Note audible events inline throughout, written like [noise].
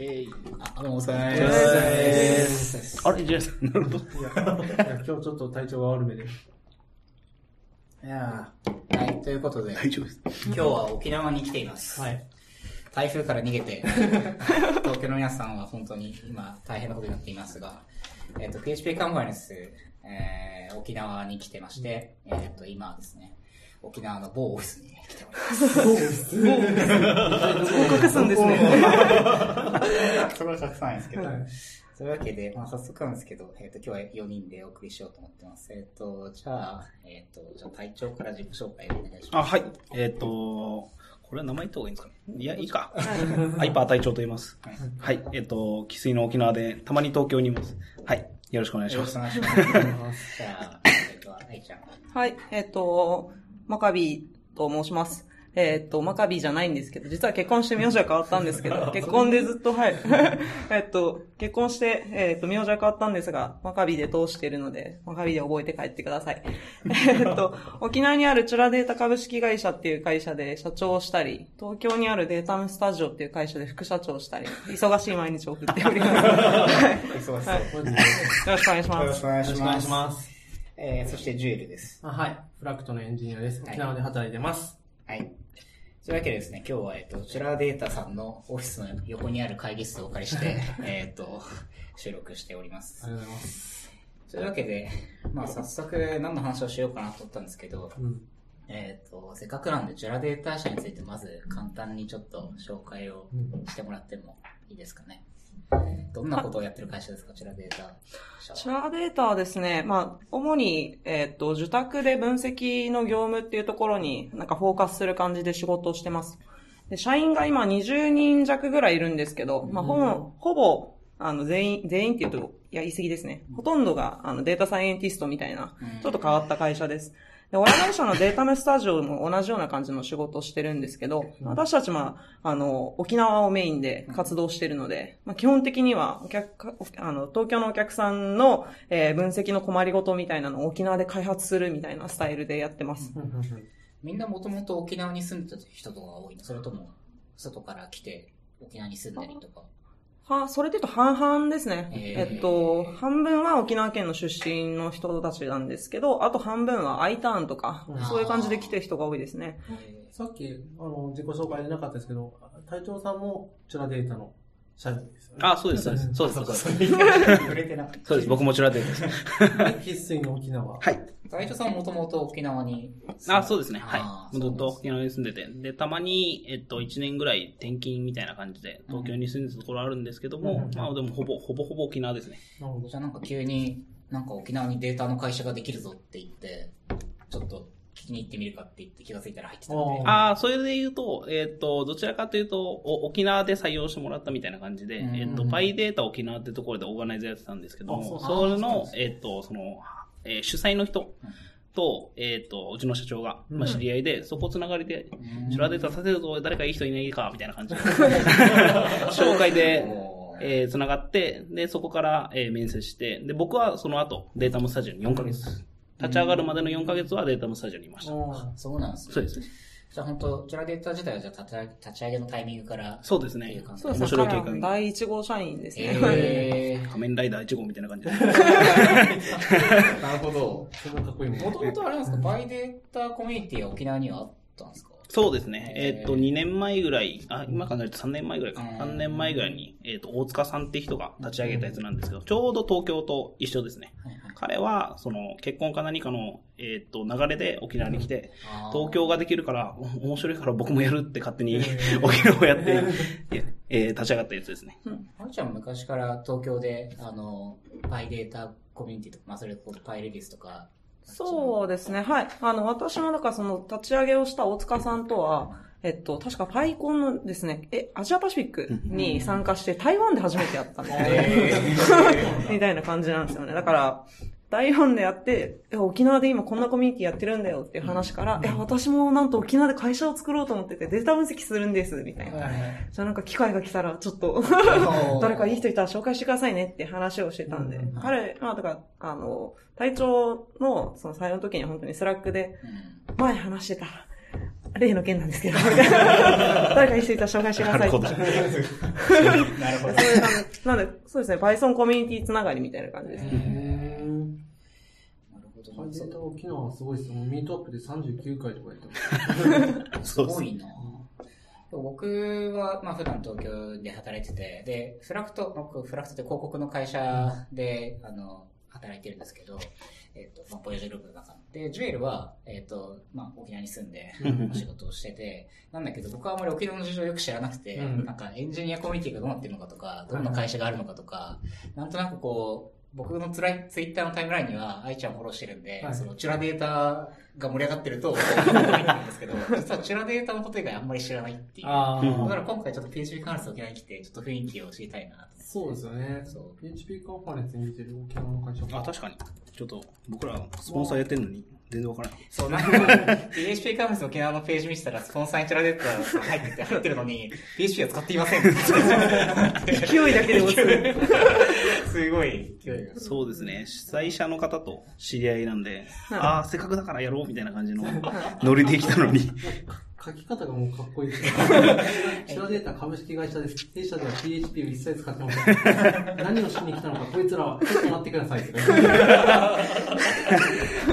えい。あ、どうもお疲れ様お疲れ様です。あれ、ジェイさん、なるほど。今日ちょっと体調が悪めで。いやーはい、ということで、大丈夫です。今日は沖縄に来ています。はい。台風から逃げて、東京の皆さんは本当に今大変なことになっていますが、えっ、と、PHP カンファレンス、えー、沖縄に来てまして、えっ、と、今はですね、沖縄の某オフィスに来ております。隠すんですね。[laughs] それはたくさんですけど、はいそういうわけで、まあ、早速なんですけど、えっ、と、今日は4人でお送りしようと思ってます。えっ、と、じゃあ、えっ、と、じゃあ隊長から自己紹介をお願いしあ、ます。はい。えっ、と、これは名前言った方がいいんですか？ねいや、いいか。ハイパー隊長と言います。はいはい。えっ、と、生粋の沖縄で、たまに東京にいます。はい。よろしくお願いしますよろしくお。願いします。[laughs] じゃあ、えっ、と、愛ちゃん。はい、えっ、と、マカビーと申します。えっ、と、マカビーじゃないんですけど、実は結婚して名字は変わったんですけど、[laughs] 結婚でずっと、はい。[laughs] えっと、結婚して、えっ、と、名字は変わったんですが、マカビーで通しているので、マカビーで覚えて帰ってください。[laughs] えっと、沖縄にあるチュラデータ株式会社っていう会社で社長をしたり、東京にあるデータムスタジオっていう会社で副社長をしたり、忙しい毎日を送っております。はい忙しそう。はいよろしくお願いしよます。よろしくお願い。します。えー、そしてジュエルです。あはい。フラクトのエンジニアです。はい沖縄で働いてます。はい。というわけでですね、今日は、えっ、と、チュラデータさんのオフィスの横にある会議室をお借りして、[laughs] えっと、収録しておりますあ。りがとうございます。というわけで、まあ早速何の話をしようかなと思ったんですけど、うん。えっ、と、せっかくなんで、ジュラデータ社についてまず簡単にちょっと紹介をしてもらってもいいですかね。どんなことをやってる会社ですか、ジュラデータ社チラデータはですね、まあ、主に、えっ、と、受託で分析の業務っていうところに、なんかフォーカスする感じで仕事をしてます。で、社員が今20人弱ぐらいいるんですけど、まあ、ほぼ、ほぼ、あの、全員、全員っていうと、いや、言い過ぎですね。ほとんどが、あの、データサイエンティストみたいな、ちょっと変わった会社です。で、親会社のデータメスタジオも同じような感じの仕事をしてるんですけど、私たちまあ、あの、沖縄をメインで活動してるので、まあ、基本的にはお客、あの、東京のお客さんの、えー分析の困りごとみたいなのを沖縄で開発するみたいなスタイルでやってます。みんなもともと沖縄に住んでた人とかが多いの？それとも、外から来て沖縄に住んだりとか？は、それで言うと半々ですね。えっと、半分は沖縄県の出身の人たちなんですけど、あと半分は I ターンとかうん、そういう感じで来てる人が多いですね。えさっき、あの、自己紹介でなかったですけど、隊長さんもチュラデータの社員ですよね。あ、そうです、そうです。そうです、そうです。ー触れてなかった。そうです、僕もちらでです。生粋の沖縄。はい。隊長さんもともと沖縄に。あ、そうですね。はいずっと沖縄に住んでて。で、たまに、えっと、1年ぐらい転勤みたいな感じで、東京に住んでたところあるんですけども、うんまあでもほぼ、ほぼほぼ沖縄ですね。なるほどじゃあなんか急に、なんか沖縄にデータの会社ができるぞって言って、ちょっと聞きに行ってみるかって言って気がついたら入ってたんで。あああ、それで言うと、えっ、と、どちらかというと、お沖縄で採用してもらったみたいな感じで、うんえっ、と、パイデータ沖縄ってところでオーガナイザーやってたんですけどそれのえっ、と、その、えー主催の人と、えっ、と、うちの社長が、まあ、知り合いで、そこつながりで、うん。チュラデータさせると誰かいい人いないか、みたいな感じで、[laughs] 紹介で、えー、つながって、で、そこから、えー面接して、で、僕はその後、データムスタジオに4ヶ月、立ち上がるまでの4ヶ月はデータムスタジオにいました。あそうなんですね。そうです。じゃあ本当、チュラデータ自体はじゃあ立ち立ち上げのタイミングから。そうですねそうですね。面白い彼ら経験の第1号社員ですね。え仮面ライダー1号みたいな感じで。ー、[laughs] なるほど。そんなかっこいい。もともとあれなんですか、バイデータコミュニティは沖縄にはあったんですか？そうですね。えっと、2年前ぐらい、あ、今考えると3年前ぐらいかうんな。3年前ぐらいに、えっと、大塚さんって人が立ち上げたやつなんですけど、ちょうど東京と一緒ですね。はいはい。彼は、その、結婚か何かの、えっと、流れで沖縄に来て、あー東京ができるから、お面白いから僕もやるって勝手にえー [laughs] 沖縄をやって、えー立ち上がったやつですね。あるちゃんは昔から東京で、あの、パイデータコミュニティとか、まあそれこそパイレディスとか。そうですね。はい。あの、私もなんかその立ち上げをした大塚さんとは、えっと、確かパイコンのですね、え、アジアパシフィックに参加して台湾で初めてやったん。[laughs] みたいな感じなんですよね。だから、台湾でやって、え沖縄で今こんなコミュニティやってるんだよっていう話から、え、私もなんと沖縄で会社を作ろうと思っててデータ分析するんです、みたいな。じゃあなんか機会が来たらちょっと誰かいい人いたら紹介してくださいねって話をしてたんで、うん彼、まあだから、あの、隊長のその採用の時には本当に Slack で、うん前話してた。例の件なんですけど、[laughs] 誰かいい人いたら紹介してください。なるほど。なるほどなんで、そうですね、Python コミュニティつながりみたいな感じですね。へーなる。ほどハイデータ沖縄はすごいです。よ。ミートアップで39回とかやってます。[laughs] すごいな。僕は、まあ普段東京で働いてて、で、フラクト、僕、フラクトって広告の会社で、あの、働いてるんですけど、えっ、と、まあ、ボヤジグループの中で、ジュエルは、えっ、と、まあ、沖縄に住んでうん。仕事をしてて、なんだけど、僕はあんまり沖縄の事情をよく知らなくて、うん。なんかエンジニアコミュニティがどうなってるのかとか、どんな会社があるのかとか、なんとなくこう、僕のつらいツイッターのタイムラインには、愛ちゃんフォローしてるんで、はいそのチュラデータが盛り上がってると、[laughs] 見てるんですけど、実はチュラデータのこと以外あんまり知らないっていう。だから今回ちょっと PHP 関数沖縄に来て、ちょっと雰囲気を知りたいなと。そうですよね。そう PHP カンファレンスに似てる沖縄の会社あ、確かに。ちょっと、僕らスポンサーやってるのに、全然わからない。そう、なんか、PHP カンファレンス沖縄のページ見てたら、スポンサーにチュラデータが入ってて、入ってるのに、PHP は使っていません勢いだけで押す。すごい勢いが。そうですね。主催者の方と知り合いなんで、はいああ、せっかくだからやろうみたいな感じのノリできたのに。書き方がもうかっこいいです。シュラデータ株式会社です。弊社では PHP を一切使ってません。[laughs] 何をしに来たのか、こいつらは、ちょっと待ってください。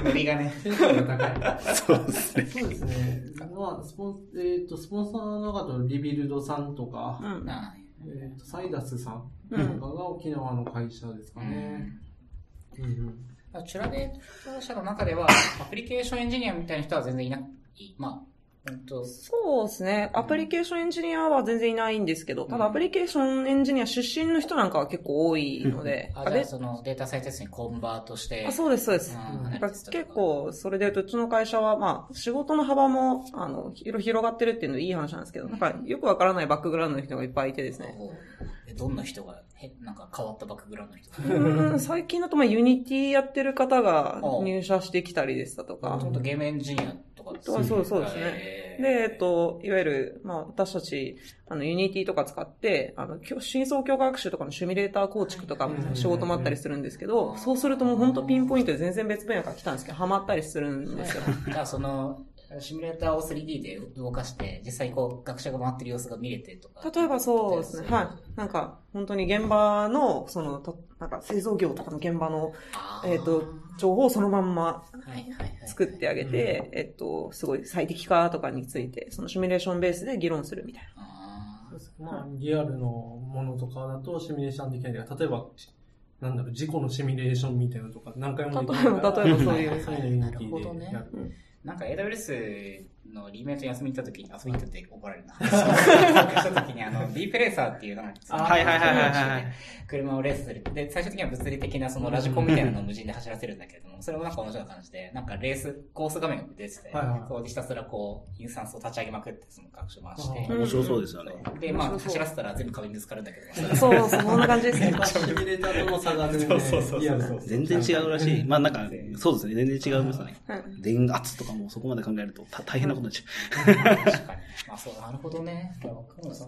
ノリがね。テンションが高い。そうですね。そうですね。まあ、スポン、えっ、と、スポンサーの中だとリビルドさんとか、うん。なえっ、と、サイダスさんとうんかが沖縄の会社ですかね。うんうんチュラデータ社の中では、アプリケーションエンジニアみたいな人は全然いない。まあ、そうですね。アプリケーションエンジニアは全然いないんですけど、ただアプリケーションエンジニア出身の人なんかは結構多いので、あ、じゃあでそのデータサイエンテストにコンバートして。あそうです、そうです。結構、それで言うちの会社は、まあ、仕事の幅も、あの、広広がってるっていうのはいい話なんですけど、なんか、よくわからないバックグラウンドの人がいっぱいいてですね。どんな人が、へなんか変わったバックグラウンドの人うーん。最近だと、まあ、 Unity やってる方が入社してきたりですとか、ちょっとゲームエンジニアとかですそうそうそうですね。で、えっと、いわゆる、まあ、私たち、あの、 Unity とか使って、あの、深層強化学習とかのシミュレーター構築とかうん。仕事もあったりするんですけど、そうするともう本当ピンポイントで全然別分野から来たんですけど、ハマったりするんですよ。じゃあその、シミュレーターを 3D で動かして、実際こう、学習が回ってる様子が見れてとか。例えばそうですね。はい。なんか、本当に現場の、その、となんか製造業とかの現場の、えっ、と、情報をそのまんまはいはいはい。作ってあげて、えっと、すごい最適化とかについて、そのシミュレーションベースで議論するみたいあそうですまあ、リアルのものとかだとシミュレーションできないから、例えば、なんだろう、事故のシミュレーションみたいなのとか、何回もできないから。例えば例えばそういう。そういうのユニテなるほどねなんか AWS のリメイトに遊びに行った時に、遊びに行ったって怒られるな。[laughs] した時にあの、[laughs] ディープレーサーっていうなんか、あはいはいはいはいはい。車をレースする。で、最終的には物理的なそのラジコンみたいなのを無人で走らせるんだけれども、それもなんか同じような感じで、なんかレース、コース画面が出てて、はいはいそこでひたすらこう、インスタンスを立ち上げまくって、その学習回して、うん面白そうですよね。で、まあ、走らせたら全部壁にぶつかるんだけど、な。[laughs] そう、そんな感じですね。シミュレーターとの差が全然そうそうそうそうリアルそう全然違うらしい。まあなんか、そうですね。全然違いますね。うん電圧とかもそこまで考えるとた大変なことになっちゃ確かに。まあそう、なるほどね。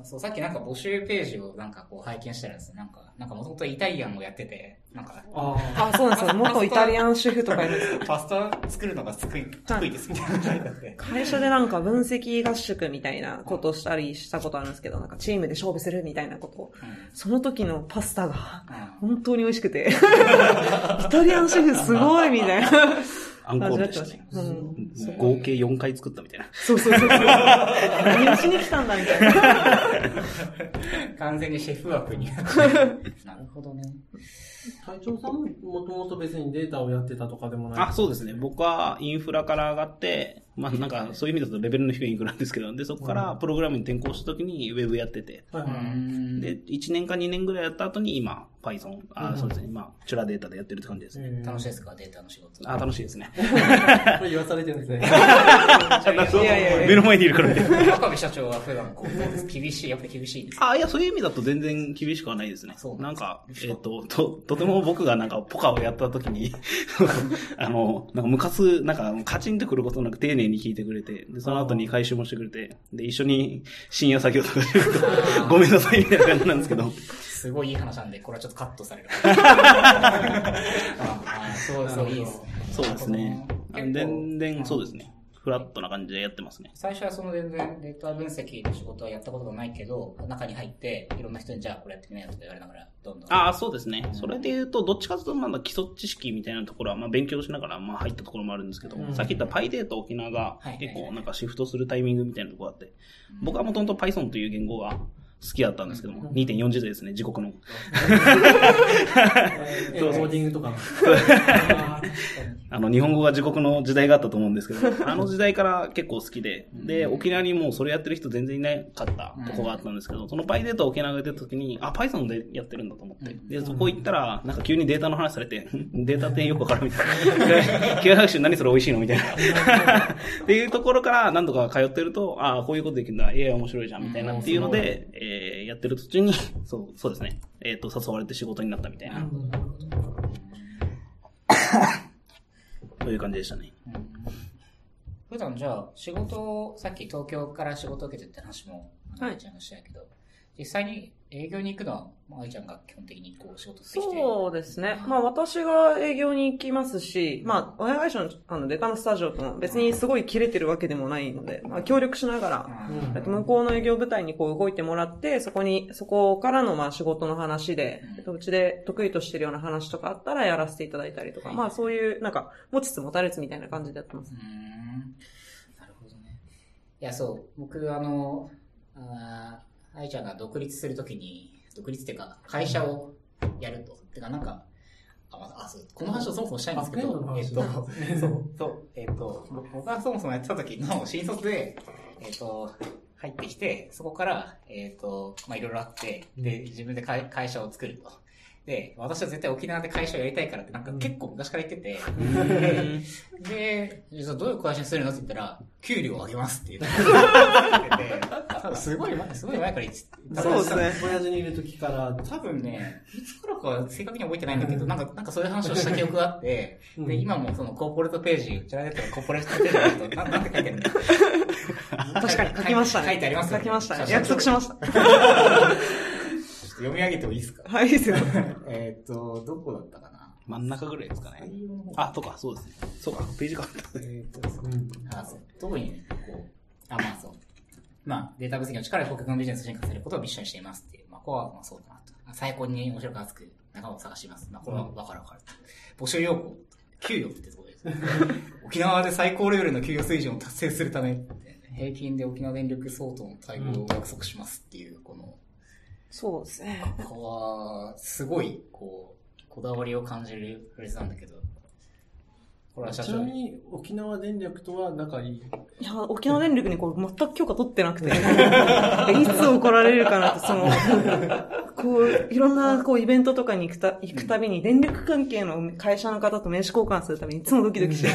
そうさっきなんか募集ページをなんかこう拝見したらですね、なんか、なんかもともとイタリアンをやってて、なんか、ああ。あ、そうなんですよ。元イタリアンシェフとかいるんですよ。パスタ作るのが得意、得意ですみたいな。会社でなんか分析合宿みたいなことをしたりしたことあるんですけど、なんかチームで勝負するみたいなことを。その時のパスタが本当に美味しくて。[laughs] イタリアンシェフすごいみたいな。う。アンコールでしたね。うん。合計4回作ったみたいな。そうそうそうそう。何をしに来たんだみたいな。完全にシェフ枠に。[laughs] なるほどね。隊長さんももともと別にデータをやってたとかでもない？あ、そうですね。僕はインフラから上がって、まあなんかそういう意味だとレベルの低いインフラなんですけど、で、そこからプログラムに転向した時にウェブやってて、はいはい。で、1年か2年ぐらいやった後に今、Python、あ、うんそうですね。今、チュラデータでやってるって感じですね。えー楽しいですか？データの仕事。あ、楽しいですね。[laughs] これ言わされてるんですね。[laughs] いやいやいや目の前にいるからね。赤部社長は普段こう、[laughs] 厳しい、やっぱり厳しいです。あ、いや、そういう意味だと全然厳しくはないですねそう。なんか、えっ、と、と、とても僕がなんかポカをやった時に、[laughs] あの、なんかムカつ、なんかカチンとくることなく丁寧に聞いてくれて、で、その後に回収もしてくれて、で、一緒に深夜作業とかごめんなさいみたいな感じなんですけど、すごいいい話なんで、これはちょっとカットされる。[laughs] ああそうそう、いいですね。そうですね。全然そうですね。フラットな感じでやってますね。最初はその全然データ分析の仕事はやったことがないけど、中に入って、いろんな人にじゃあこれやってみなよとか言われながら、どんどん。ああ、そうですね。それで言うと、どっちかというと、まだ基礎知識みたいなところは、まあ勉強しながら、まあ入ったところもあるんですけど、うんさっき言った PyData 沖縄がはい結構なんかシフトするタイミングみたいなところがあって、僕はもともと Python という言語が好きだったんですけども、2.4時代ですね、時刻の。えーコーディングとかの。あの、日本語が時刻の時代があったと思うんですけど、あの時代から結構好きで、で、沖縄にもうそれやってる人全然いなかったとこがあったんですけど、その PyData 沖縄が出た時に、あ、Python でやってるんだと思って。で、そこ行ったら、なんか急にデータの話されて、ん [laughs] データってよくわからんみたいな。で機械学習何それ美味しいのみたいな。[laughs] っていうところから何度か通ってると、ああ、こういうことできるんだ、AI 面白いじゃん、みたいなっていうので、えー、やってる途中に、[laughs] そう、そうですね。えっ、と、誘われて仕事になったみたいな、そういう感じでしたね。うん普段じゃあ、仕事を、さっき東京から仕事を受けてって話も、はい愛ちゃんがしたけど、実際に営業に行くのは、まあ愛ちゃんが基本的にこう仕事してきて。そうですね。まあ私が営業に行きますし、まあ親会社のあのデカのスタジオとも別にすごい切れてるわけでもないので、まあ協力しながら、うん向こうの営業部隊にこう動いてもらって、そこに、そこからのまあ仕事の話で、うちで得意としてるような話とかあったらやらせていただいたりとか、まあそういうなんか持ちつ持たれつみたいな感じでやってますう。ーんなるほどね。いや、そう、僕、あの、あー愛ちゃんが独立するときに、独立っていうか、会社をやると。てか、なんか、あ、そうこの話をそもそもしたいんですけど、あえっと、[laughs] そう、そう、えっと、僕僕がそもそもやってた時の新卒で、えっと、入ってきて、そこから、えっと、まあ、いろいろあって、で、自分で会会社を作ると。で、私は絶対沖縄で会社をやりたいからって、なんか結構昔から言ってて、で、で、じゃあどういう会社にするの？って言ったら、給料を上げますって言って。て、[laughs] すごい前、すごい前から言ってた。そうですね。親父にいる時から、多分ね、いつからかは正確には覚えてないんだけど、なんか、なんかそういう話をした記憶があって、うん。で、今もそのコーポレートページ、うちらでやったらコーポレートページだと、ななんて書いてある。んだ確かに書きましたね。書いてありますよね。書きましたね。約束しました。[laughs] ちょっと読み上げてもいいですか？はい、いいですよ。[laughs] えっと、どこだったかな？真ん中ぐらいですかね。あ、とか、そうですね。そうか、ページ変わった。えっと、うんあ、そう。特にね、こう、あ、まあそう。まあ、データ分析の力で顧客のビジネスを進化させることをミッションにしていますっていう。まあ、ここは、まあそうだなと。あ最高に面白く熱く仲間を探します。まあ、これは分かる分かる。募集要項、給与ってところです。[laughs] 沖縄で最高レベルの給与水準を達成するため、平均で沖縄電力相当の待遇を約束しますっていう、この、そうですね。ここは、すごい、こう、こだわりを感じるフレーズなんだけど、これは社長に。ちなみに、沖縄電力とは仲いい？いや、沖縄電力にこう、全く許可取ってなくて、[laughs] いつ怒られるかなって、その、[laughs] こう、いろんな、こう、イベントとかに行くた、行くたびに、電力関係の会社の方と名刺交換するたびに、いつもドキドキして、リ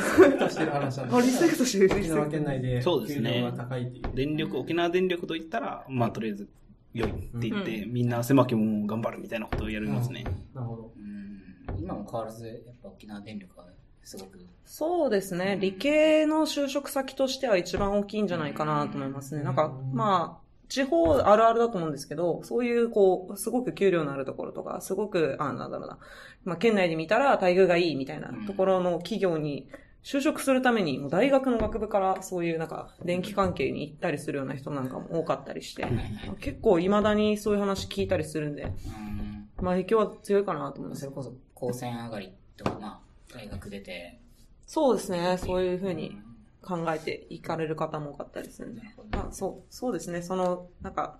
スペクトしてる話なんあリスペクトしてる、リ沖縄スペク県内で、そうですね給料が高いっていう。電力、沖縄電力と言ったら、まあ、とりあえず、良いって言って、みんな狭きも頑張るみたいなことをやりますね。なるほど。うん今も変わらず、やっぱ沖縄電力はすごく。そうですね。理系の就職先としては一番大きいんじゃないかなと思いますね。なんか、まあ、地方あるあるだと思うんですけど、そういう、こう、すごく給料のあるところとか、すごく、あ、なんだろうな。まあ、県内で見たら待遇がいいみたいなところの企業に就職するために、大学の学部からそういうなんか、電気関係に行ったりするような人なんかも多かったりして、結構未だにそういう話聞いたりするんで、うんまあ、影響は強いかなと思いますそれこそ、高専上がりとか、まあ、大学出て、そうですね。そういうふうに考えていかれる方も多かったりするんで。まあ、そう、そうですね。その、なんか、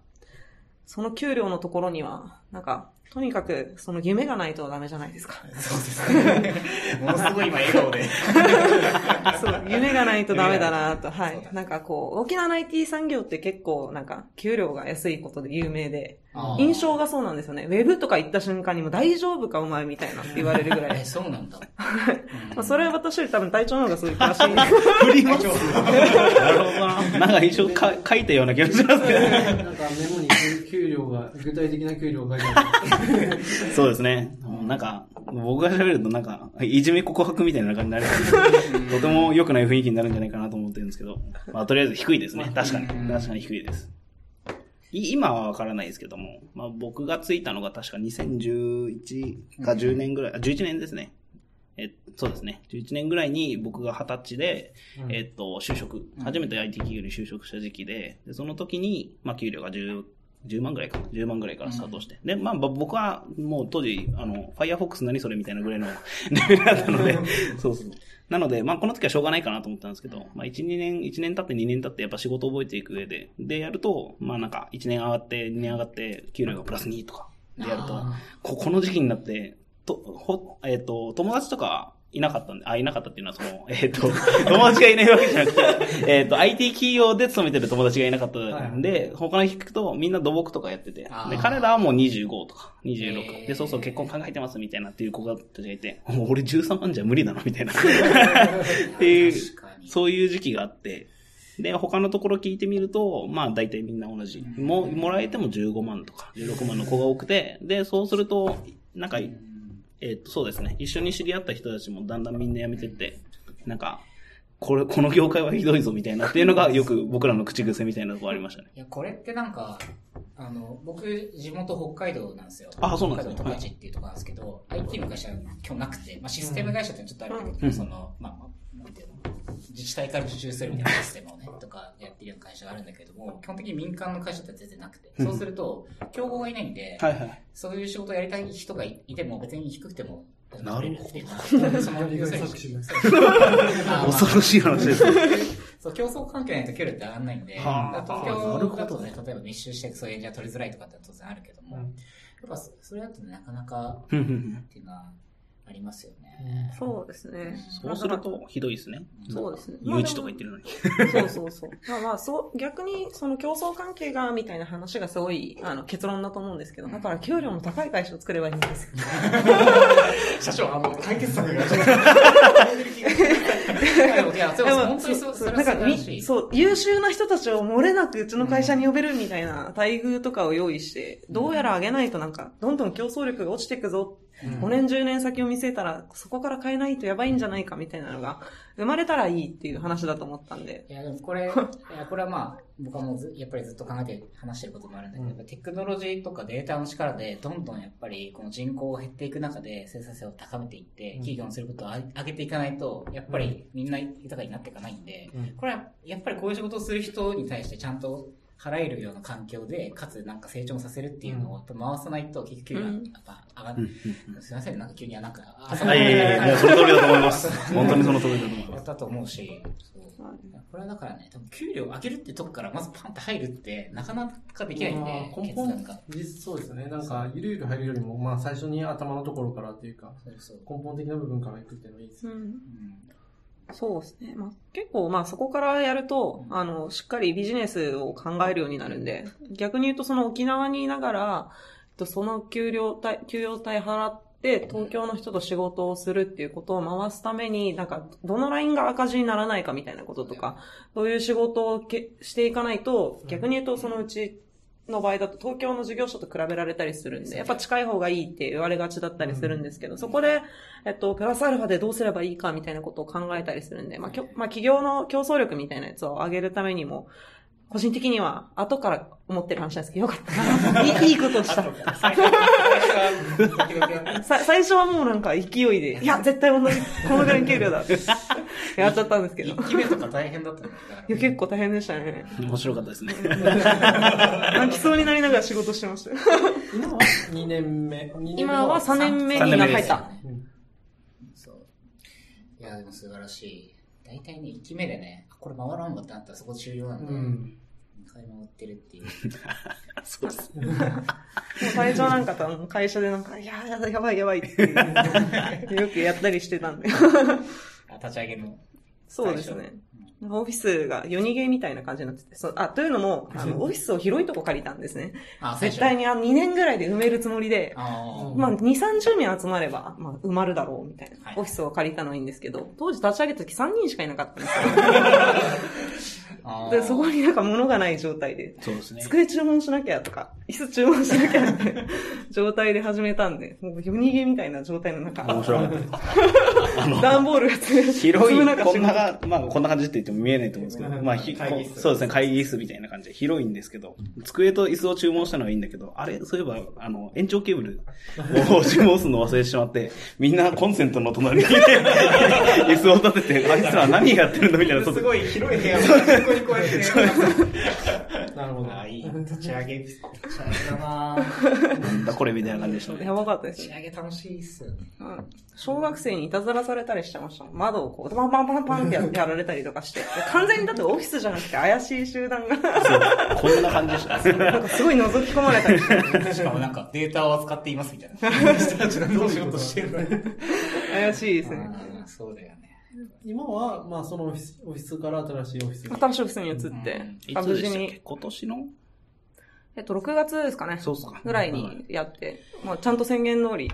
その給料のところには、なんか、とにかく、その夢がないとダメじゃないですか。そうですね。[laughs] ものすごい今笑顔で。[laughs] そう、夢がないとダメだなと、はい。なんかこう、沖縄の IT 産業って結構、なんか、給料が安いことで有名で、印象がそうなんですよね。ウェブとか行った瞬間にも大丈夫かお前みたいなって言われるぐらい [laughs] え、。そうなんだ。まあ、それは私より多分隊長の方がそういう詳しい。振りますなるほどな。なんか印象か書いたような気がしますけど。なんかメモに給料が、具体的な給料が。[laughs] そうですね。なんか、僕が喋るとなんか、いじめ告白みたいな感じになるので [laughs] とても良くない雰囲気になるんじゃないかなと思ってるんですけど、まあとりあえず低いですね。確かに。確かに低いです。い今はわからないですけども、まあ僕がついたのが確か2011か10年ぐらい、あ11年ですね。えそうですね。11年ぐらいに僕が20歳で、うんえっと、就職、初めて IT 企業に就職した時期で、でその時に、まあ、給料が10、10万ぐらいか。10万ぐらいからスタートして。で、まあ、ぼ僕はもう当時、あの、Firefox 何それみたいなぐらいの [laughs] レベルだったので、[laughs] そうそう。なので、まあ、この時はしょうがないかなと思ったんですけど、まあ、1、2年、1年経って2年経ってやっぱ仕事を覚えていく上で、で、やると、まあ、なんか、1年上がって、2年上がって、給料がプラス2とか、でやると、あここの時期になって、と、ほ、えっ、と、友達とかいなかったんで、あ、いなかったっていうのはその、[laughs] えっ、と、友達がいないわけじゃなくて、[laughs] えっと、IT 企業で勤めてる友達がいなかったんで、他の人聞くとみんな土木とかやってて、で彼らはもう25とか26、へー。で、そうそう結婚考えてますみたいなっていう子がたちがいて、もう俺13万じゃ無理だなみたいな。[laughs] っていうそういう時期があって、で、他のところ聞いてみると、まあ大体みんな同じ。もう、もらえても15万とか16万の子が多くて、で、そうすると、なんか、えっと、そうですね。一緒に知り合った人たちもだんだんみんな辞めてって、なんか、これ、[laughs] この業界はひどいぞみたいなっていうのがよく僕らの口癖みたいなとこありましたね。いや、これってなんか、あの、僕、地元北海道なんですよ。あそうなんですね北海道十勝っていうところなんですけど、IT の会社今日なくて、まあ、システム会社ってちょっとあるけど、うん。その、まあ、まあ、なんていうの、自治体から受注するみたいなシステムをね、とかやってるような会社があるんだけども、基本的に民間の会社って全然なくて、そうすると、競合がいないんで、はいはい。そういう仕事をやりたい人がいても、別に低くても、なるほど。その、要するに作詞恐ろしい話ですね。そう、競争環境ないと給料って上がんないんで、東京だとね、例えば密集してそういうエンジニア取りづらいとかって当然あるけども、うんやっぱそそれだとね、なかなかっていうのはありますよね。そうですね。そうすると、ひどいですね。そうですね。誘致とか言ってるのに。そうそうそう。まあまあ、そう、逆に、その競争関係が、みたいな話がすごい、あの、結論だと思うんですけど、だから給料の高い会社を作ればいいんですよ。[laughs] 社長、あの、解決策が。いや、でも本当にそう、そなんか。そう、優秀な人たちを漏れなくうちの会社に呼べるみたいな待遇とかを用意して、どうやら上げないとなんか、どんどん競争力が落ちていくぞ。5年10年先を見据えたら、そこから変えないとやばいんじゃないかみたいなのが、生まれたらいいっていう話だと思ったんで。いや、でもこれ、いや、これはまあ、僕はもうずやっぱりずっと考えて話してることもあるんだけど、やっぱテクノロジーとかデータの力で、どんどんやっぱりこの人口が減っていく中で生産性を高めていって、企業のすることを上げていかないと、やっぱりみんな豊かになっていかないんで、うん。これはやっぱりこういう仕事をする人に対してちゃんと払えるような環境で、かつなんか成長もさせるっていうのをやっぱ回さないと、結局給料がやっぱ上がっうんうんすいません、なんか急にはなんか、あはい、いやいやいや、もうその通りだと思います。[laughs] 本当にその通りだと思います。やったと思うし、そうこれはだからね、多分給料上げるってとこからまずパンって入るって、なかなかできないんで、まあ根決断本が。、実そうですよね。なんか、ゆるゆる入るよりも、まあ、最初に頭のところからっていうか、そうそう。根本的な部分からいくっていうのはいいですね。うんうんそうですね。まあ、結構、まあそこからやると、あの、しっかりビジネスを考えるようになるんで、逆に言うとその沖縄にいながら、えっとその給料帯、給与帯払って、東京の人と仕事をするっていうことを回すために、なんか、どのラインが赤字にならないかみたいなこととか、そういう仕事をけしていかないと、逆に言うとそのうち、の場合だと東京の事業所と比べられたりするんで、やっぱ近い方がいいって言われがちだったりするんですけど、そこで、えっと、プラスアルファでどうすればいいかみたいなことを考えたりするんで、まあ、きょまあ、企業の競争力みたいなやつを上げるためにも、個人的には後から思ってる話なんですけど、よかったな。[laughs] いいいいことをした。最初はもうなんか勢いで、いや、絶対同じ、このぐらいの給料だって、[laughs] やっちゃったんですけど。い一期目とか大変だったんだよだか？らや、結構大変でしたね。面白かったですね。[laughs] 泣きそうになりながら仕事してましたよ。今は2年目。二年目今は3年目三に入った。うんそう。いや、でも素晴らしい。大体ね、1期目でね、あこれ回らんわってなったらそこ終了なんで、うん。2回回ってるっていう。[laughs] そうです。もう最初なんかと会社でなんか、いや、ややばいやばいって [laughs] よくやったりしてたんで。あ立ち上げの。そうですね。オフィスが夜逃げみたいな感じになってて、そうあ、というのも、あの、[laughs] オフィスを広いとこ借りたんですね。あ、絶対にあ2年ぐらいで埋めるつもりで、あまあ、2、30名集まれば、まあ、埋まるだろう、みたいな。はいオフィスを借りたのはいいんですけど、当時立ち上げた時3人しかいなかったんですよ。で、そこになんか物がない状態で、そうですね。机注文しなきゃとか、椅子注文しなきゃって [laughs] 状態で始めたんで、もう夜逃げみたいな状態の中、面白かったです。[laughs] 段ボールが積め広い、こんなが、まあこんな感じって言っても見えないと思うんですけど、まあひそうですね、会議室みたいな感じで広いんですけど、机と椅子を注文したのはいいんだけど、あれ、そういえば、あの、延長ケーブルを注文するの忘れてしまって、みんなコンセントの隣に [laughs] 椅子を立てて、あいつら何やってるのみたいな、すごい広い部屋にこうやって。なるほど。あ、いい。立ち上げ、立ち上げだななんだこれみたいな感じでしたね。やばかったです立ち。上げ楽しいっすよね。うん小学生にいたずらされたりしてましたもん。窓をこう、パンパンパンパンってややられたりとかして。で完全にだってオフィスじゃなくて怪しい集団が、そう、こんな感じでした。なんかすごい覗き込まれたりして。しかもなんかデータを扱っていますみたいな。[laughs] 人たちがどう仕事してる。怪しいですね。そうだよね。今は、まあそのオフィス、オフィスから新しいオフィスに。新しいオフィスに移って、いあ無事に、今年の？えっと、6月ですかね。そうっすかぐらいにやって、まあ、ちゃんと宣言通り、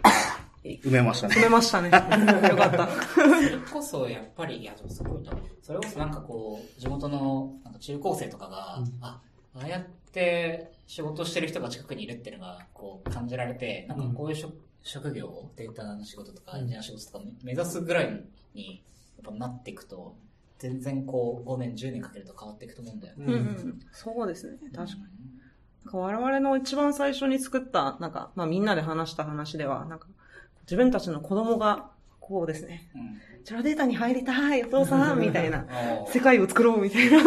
埋めましたね詰。めましたね。[laughs] よかった。それこそやっぱり、いや、でもすごいな。それこそなんかこう、地元のなんか中高生とかが、あ、ああやって仕事してる人が近くにいるっていうのが、こう感じられて、なんかこういう職,、職業を、データの仕事とか、エンジニアの仕事とか目指すぐらいに、やっぱなっていくと、全然こう、5年、10年かけると変わっていくと思うんだよね。うんうん。そうですね。確かに。なんか我々の一番最初に作った、なんか、まあみんなで話した話では、なんか、自分たちの子供が、こうですね、うん。チャラデータに入りたい、お父さん、[laughs] みたいな、あ世界を作ろう、みたいな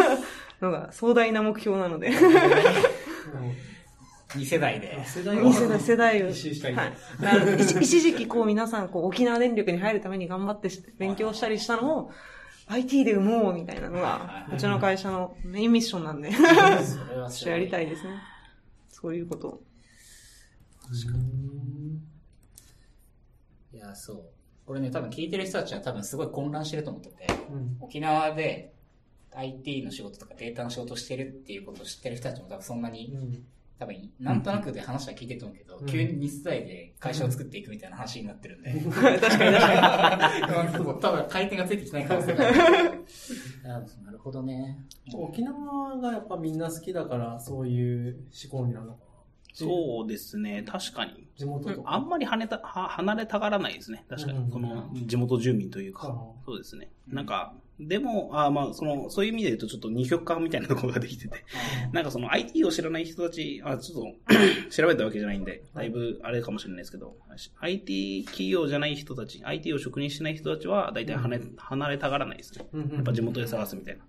のが壮大な目標なので、[laughs] 2世代で。世代2世代、世代を。一周したい。はい。一一時期こう皆さんこう沖縄電力に入るために頑張ってし勉強したりしたのを IT で生もうみたいなのがうちの会社のメインミッションなんで、それやりたいですね。そういうことを。いや、そう。これね、多分聞いてる人たちは多分すごい混乱してると思ってて、うん沖縄で IT の仕事とかデータの仕事してるっていうことを知ってる人たちも多分そんなに、うん多分なんとなくで話は聞いてると思うけど、うん急に2世代で会社を作っていくみたいな話になってるんで、確かに確かに。多分回転がついてきてない可能性がある。あなるほどね。沖縄がやっぱみんな好きだから、そういう思考になるのかな。そうですね、確かに。地元とか。あんまり跳ねた、は離れたがらないですね。確かうんに。この地元住民というかうん。そうですね。なんか、でも、あまあ、その、そういう意味で言うとちょっと二極化みたいなところができてて。なんかその IT を知らない人たち、あ、ちょっと [coughs] 調べたわけじゃないんで、だいぶあれかもしれないですけど、IT 企業じゃない人たち、IT を職にしない人たちは、大体離れ離れたがらないですね。やっぱ地元で探すみたいな。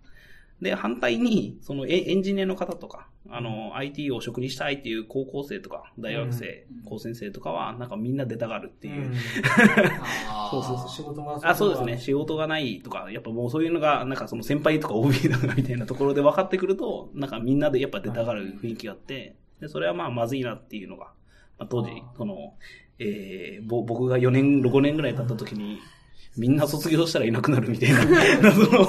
で、反対に、そのエエンジニアの方とか、あの、IT を職にしたいっていう高校生とか、大学生、うん高専生とかは、なんかみんな出たがるっていう。うん [laughs] そうそうそう仕事があ、そうですね。。仕事がないとか、やっぱもうそういうのが、なんかその先輩とか [laughs] OB とかみたいなところで分かってくると、なんかみんなでやっぱ出たがる雰囲気があって、で、それはまあまずいなっていうのが、まあ、当時、その、えー、ぼ僕が4年、5年ぐらい経った時に、みんな卒業したらいなくなるみたいな、[laughs] 謎の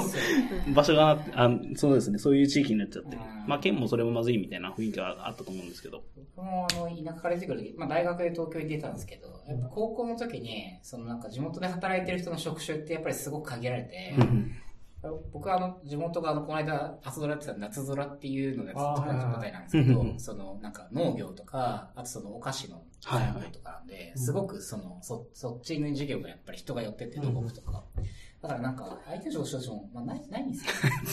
場所があそうですね、そういう地域になっちゃって。うん、まあ県もそれもまずいみたいな雰囲気があったと思うんですけど、僕もあの、田舎から出てくる時、まあ大学で東京に出たんですけど、やっぱ高校の時に、そのなんか地元で働いてる人の職種ってやっぱりすごく限られて、僕はあの、地元があの、この間、朝ドラやってた夏空っていうのがずっと舞台なんですけどそのなんか農業とか、あとそのお菓子のはいはい。産業とかなんで、すごくその、そ、そっちの授業がやっぱり人が寄ってって土木とか。だからなんか、相手上司としても、まあない、ないんです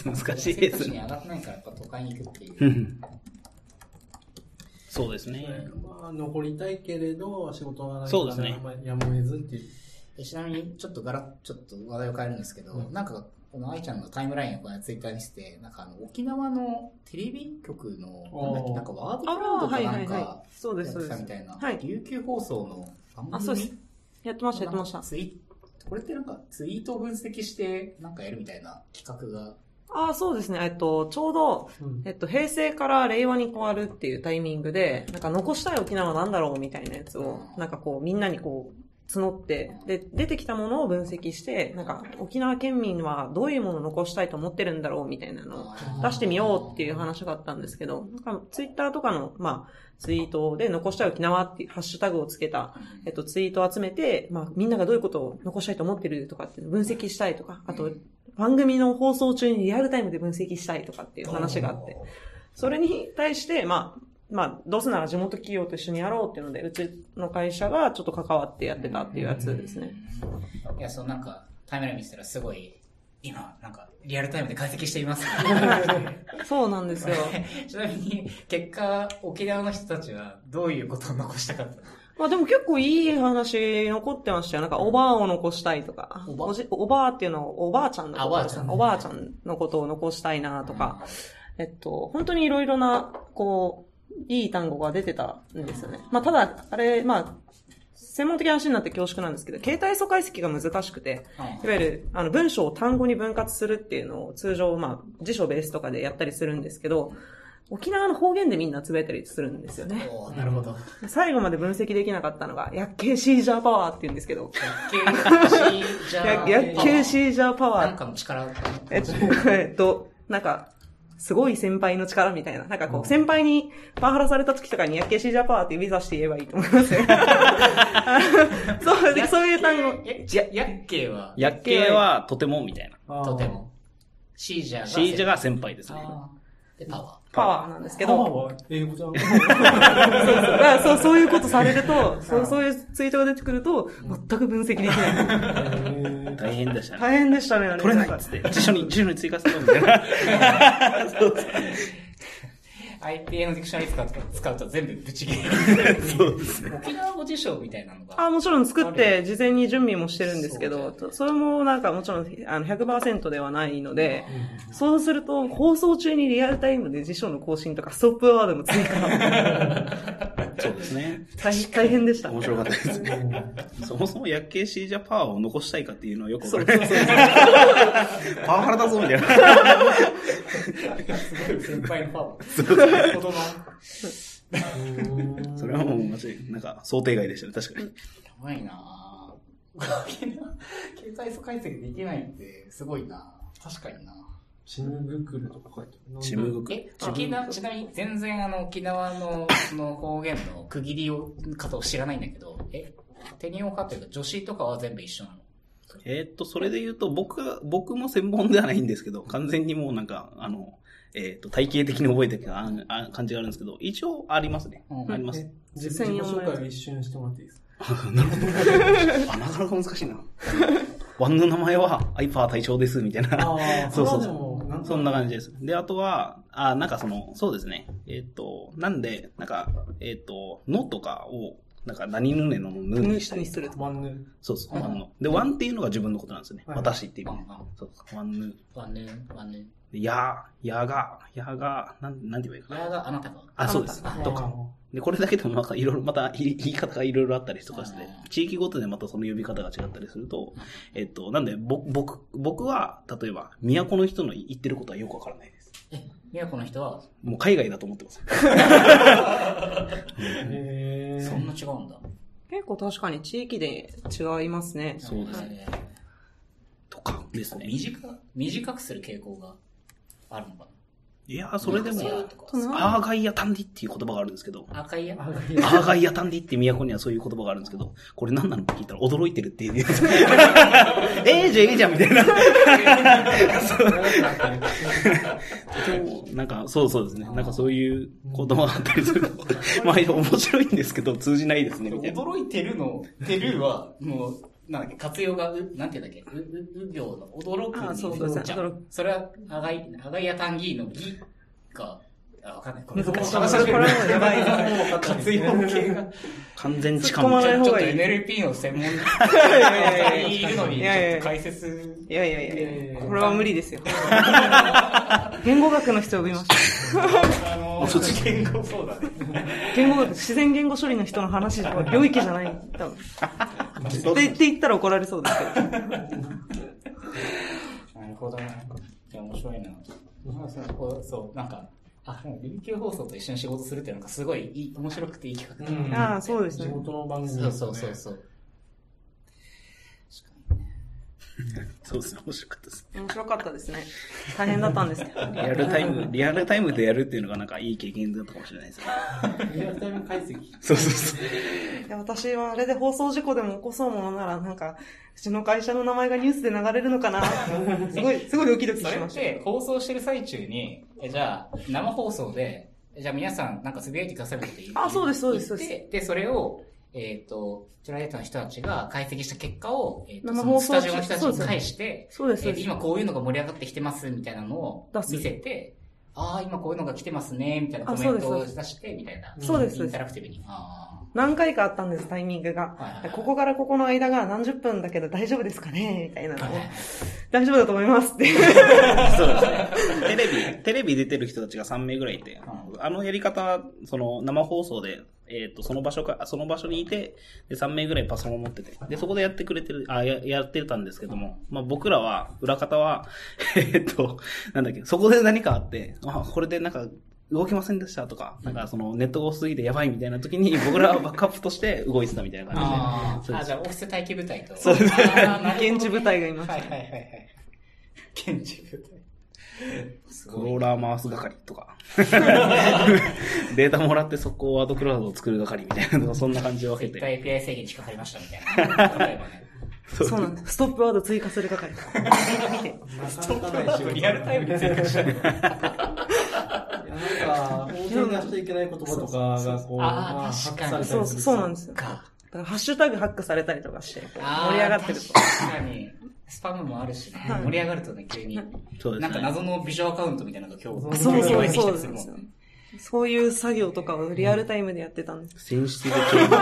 よ、[laughs] 難しいですね。に上がってないからやっぱ都会に行くっていう。うん。そうですね。まあ、残りたいけれど、仕事がないそうですねまあやむを得ずっていう。えちなみに、ちょっとガラッ、ちょっと話題を変えるんですけど、うん。なんか、この愛ちゃんのタイムラインをこのツイッターにして、なんかあの、沖縄のテレビ局の、なんだっけ、なんかワードクラウドかはいなんか。そうです、そうです。みたいな、はい琉球放送の番組あ、そうです。やってました、やってました。ツイこれってなんかツイートを分析してなんかやるみたいな企画が。ああ、そうですね。えっと、ちょうど、うんえっと、平成から令和に変わるっていうタイミングで、なんか残したい沖縄は何だろうみたいなやつを、なんかこう、みんなにこう、募って、で、出てきたものを分析して、なんか、沖縄県民はどういうものを残したいと思ってるんだろうみたいなのを出してみようっていう話があったんですけど、なんか、ツイッターとかの、まあ、ツイートで残したい沖縄っていうハッシュタグをつけた、えっと、ツイートを集めて、まあ、みんながどういうことを残したいと思ってるとかって分析したいとか、あと、番組の放送中にリアルタイムで分析したいとかっていう話があって、それに対して、まあ、まあ、どうせなら地元企業と一緒にやろうっていうので、うちの会社がちょっと関わってやってたっていうやつですね。いや、そうなんか、タイムライン見せたらすごい、今、なんか、リアルタイムで解析しています、[laughs] そうなんですよ。[laughs] ちなみに、結果、沖縄の人たちはどういうことを残したかったのまあでも結構いい話残ってましたよ。なんかおばあを残したいとか。おば？おじおばあっていうのをおばあちゃんのことあおばあちゃんおばあちゃんのことを残したいなとか。えっと、本当にいろいろな、こう、いい単語が出てたんですよね。まあただ、あれ、まあ、専門的な話になって恐縮なんですけど、携帯素解析が難しくて、いわゆる、あの、文章を単語に分割するっていうのを通常、まあ、辞書ベースとかでやったりするんですけど、沖縄の方言でみんなつぶやいたりするんですよね。なるほど。最後まで分析できなかったのが、薬系シージャーパワーって言うんですけど、じゃあ、薬系シージャーパワなんー。かの力えっと、えっと、なんか、すごい先輩の力みたいな。なんかこう、先輩にパワハラされた時とかに薬系シージャーパワーって指さして言えばいいと思いますよ。[laughs] そう、そういう単語。や、や、薬系は、薬系はとてもみたいな。とて。も。シージャーが。シージャが先輩ですね。で、パワパワーなんですけけど、ど、は英語じゃん。[laughs] そう、そういうことされると、そうそういうツイートが出てくると、全く分析できない。大変でしたね。大変でしたね、あれ。取れないっつって、辞書に、辞書に追加するみたいな。[laughs] そうそうー。IPA のディクショナリ使うと使うと全部ブチ切れる。そうですね。沖縄語辞書みたいなのが。あ、もちろん作って事前に準備もしてるんですけど、それもなんかもちろんあの100%ではないので、そうすると放送中にリアルタイムで辞書の更新とかストップワードも追加。[laughs] そうですね。大大変でした。面白かったですね。そもそも薬系シージャパワーを残したいかっていうのはよくわかる。パワハラだぞみたいな。すごい先輩のパワー。子供。それはもう間違い、なんか想定外でしたね、確かに。やばいなぁ。[laughs] 携帯素解析できないってすごいな確かになチムグクルとか書いてある。チムグク。え、沖縄、ちなみに全然あの沖縄のその方言の区切りを、方を知らないんだけど、え、テニオ派というか女子とかは全部一緒なの？えーっと、それで言うと、僕が、僕も専門ではないんですけど、完全にもうなんか、あの、えーっと、体系的に覚えてるああ感じがあるんですけど、一応ありますね。うんあります。え自自己紹介を一瞬してもらっていいですか？なるほど。あ、なかなか難しいな。[laughs] ワンの名前は、アイパー隊長です、みたいな。ああ、[laughs] そうそうそんな感じです。で、あとは、あ、なんかその、そうですね。えーっと、なんで、なんか、えーっと、のとかを、なんかなにぬねののぬにしたりにすると。ワンヌ。そうそう、ワンの。で、ワンっていうのが自分のことなんですよね。はい私っていう意味でワンワン。そうそう、ワンヌワンヌでやー、やが、やが、なん、なんて言えばいいかな。やがあなたが。あ、そうです。あとか。で、これだけでもなんかいろいろ、またい言い方がいろいろあったりとかしてうん、地域ごとでまたその呼び方が違ったりすると、えっと、なんで、ぼ、僕、僕は、例えば、宮古の人の言ってることはよくわからないです。え、宮古の人は、もう海外だと思ってます。へーそんな違うんだ。結構確かに地域で違いますね。そうですね。とかですね。短く、短くする傾向があるのかいやー、それでも、アーガイアタンディっていう言葉があるんですけど、赤いや？あアーガイアタンディって都にはそういう言葉があるんですけど、これ何なの？って聞いたら驚いてるって言う。[laughs] ええじゃん、ええじゃん、みたいな。でもなんか、そうそうですね。なんかそういう言葉があったりすると、まあ面白いんですけど、通じないですね、みたいな。驚いてるの、てるは、もう、なんだっけ、活用が、う、なんていうんだっけ、う、う、う行の驚くにうそうそうじゃんそれは、あがい、あがいやたんぎのぎが、あ、わかんない。これ難しこれはやばいですね活用系が。完全知突っ込ま感ないちょっと NLP の専門家やいるのに、ちょっと解説。いやいやいやこれは無理ですよ。[laughs] 言語学の人呼びました。[laughs] あの、言語そうだね。言語学、自然言語処理の人の話の領域じゃない。多分。ってって言ったら怒られそうですけど。なるほどね。いや、面白いな。そう、そうなんか、あ、でも琉球放送と一緒に仕事するっていうのがすごいいい、面白くていい企画だうんああ、そうですね。地元の番組そうそうそうそう。確かにね。そうですね、面白かったです。面白かったですね。大変だったんですけど。リアルタイム、リアルタイムでやるっていうのがなんかいい経験だったかもしれないですね。リアルタイム解析。そうそうそう。いや私はあれで放送事故でも起こそうものなら、なんか、うちの会社の名前がニュースで流れるのかなすごい、すごいドキドキしました。て放送してる最中に、えじゃあ、生放送で、じゃあ皆さんなんかつぶやいてくださるって言ってあそうですそうです言ってで、それを、えっ、と、チュラレーターの人たちが解析した結果を、えっ、と、その生放送スタジオの人たちに返して、そうです、そうえー。今こういうのが盛り上がってきてますみたいなのを見せて、ああ、今こういうのが来てますね、みたいなコメントを出して、みたいな。そうですそうですインタラクティブに。あ何回かあったんです、タイミングが。はいはいはいここからここの間が何十分だけど大丈夫ですかねみたいな大丈夫だと思いますって。[laughs] そうですね。テレビ、テレビ出てる人たちが3名ぐらいいて、あのやり方は、その生放送で、えっ、と、その場所か、その場所にいて、で、3名ぐらいパソコンを持ってて、で、そこでやってくれてる、あ、や、やってたんですけども、まあ僕らは、裏方は、[laughs] えっと、なんだっけ、そこで何かあって、あ、これでなんか、動きませんでしたとか、なんかそのネットが多すぎてやばいみたいな時に [laughs] 僕らはバックアップとして動いてたみたいな感あーあ、じで。じゃあオフィス待機部隊と。そうですね現地部隊がいますはいはいはいはい。現地部隊。すクローラー回す係とか。[laughs] データもらって速攻ワードクラウドを作る係みたいな、[laughs] そんな感じを分け絶対て。API 制限近かりましたみたいな。例えばね。そうなんです。ストップワード追加する係。見て。なかなかない仕事。リアルタイムに追加してる。いや、なんか、音声に出しちゃいけない言葉とかが、こう、ああ、確かにそう。そうなんですよ。ハッシュタグハックされたりとかして、盛り上がってると。確かに。スパムもあるしね。はい盛り上がるとね、急に。そうですね。なんか謎の美女アカウントみたいなのが今日、そうそう湧いてきたそうなんですよりするもんね。。そういう作業とかをリアルタイムでやってたんです。センシティブ調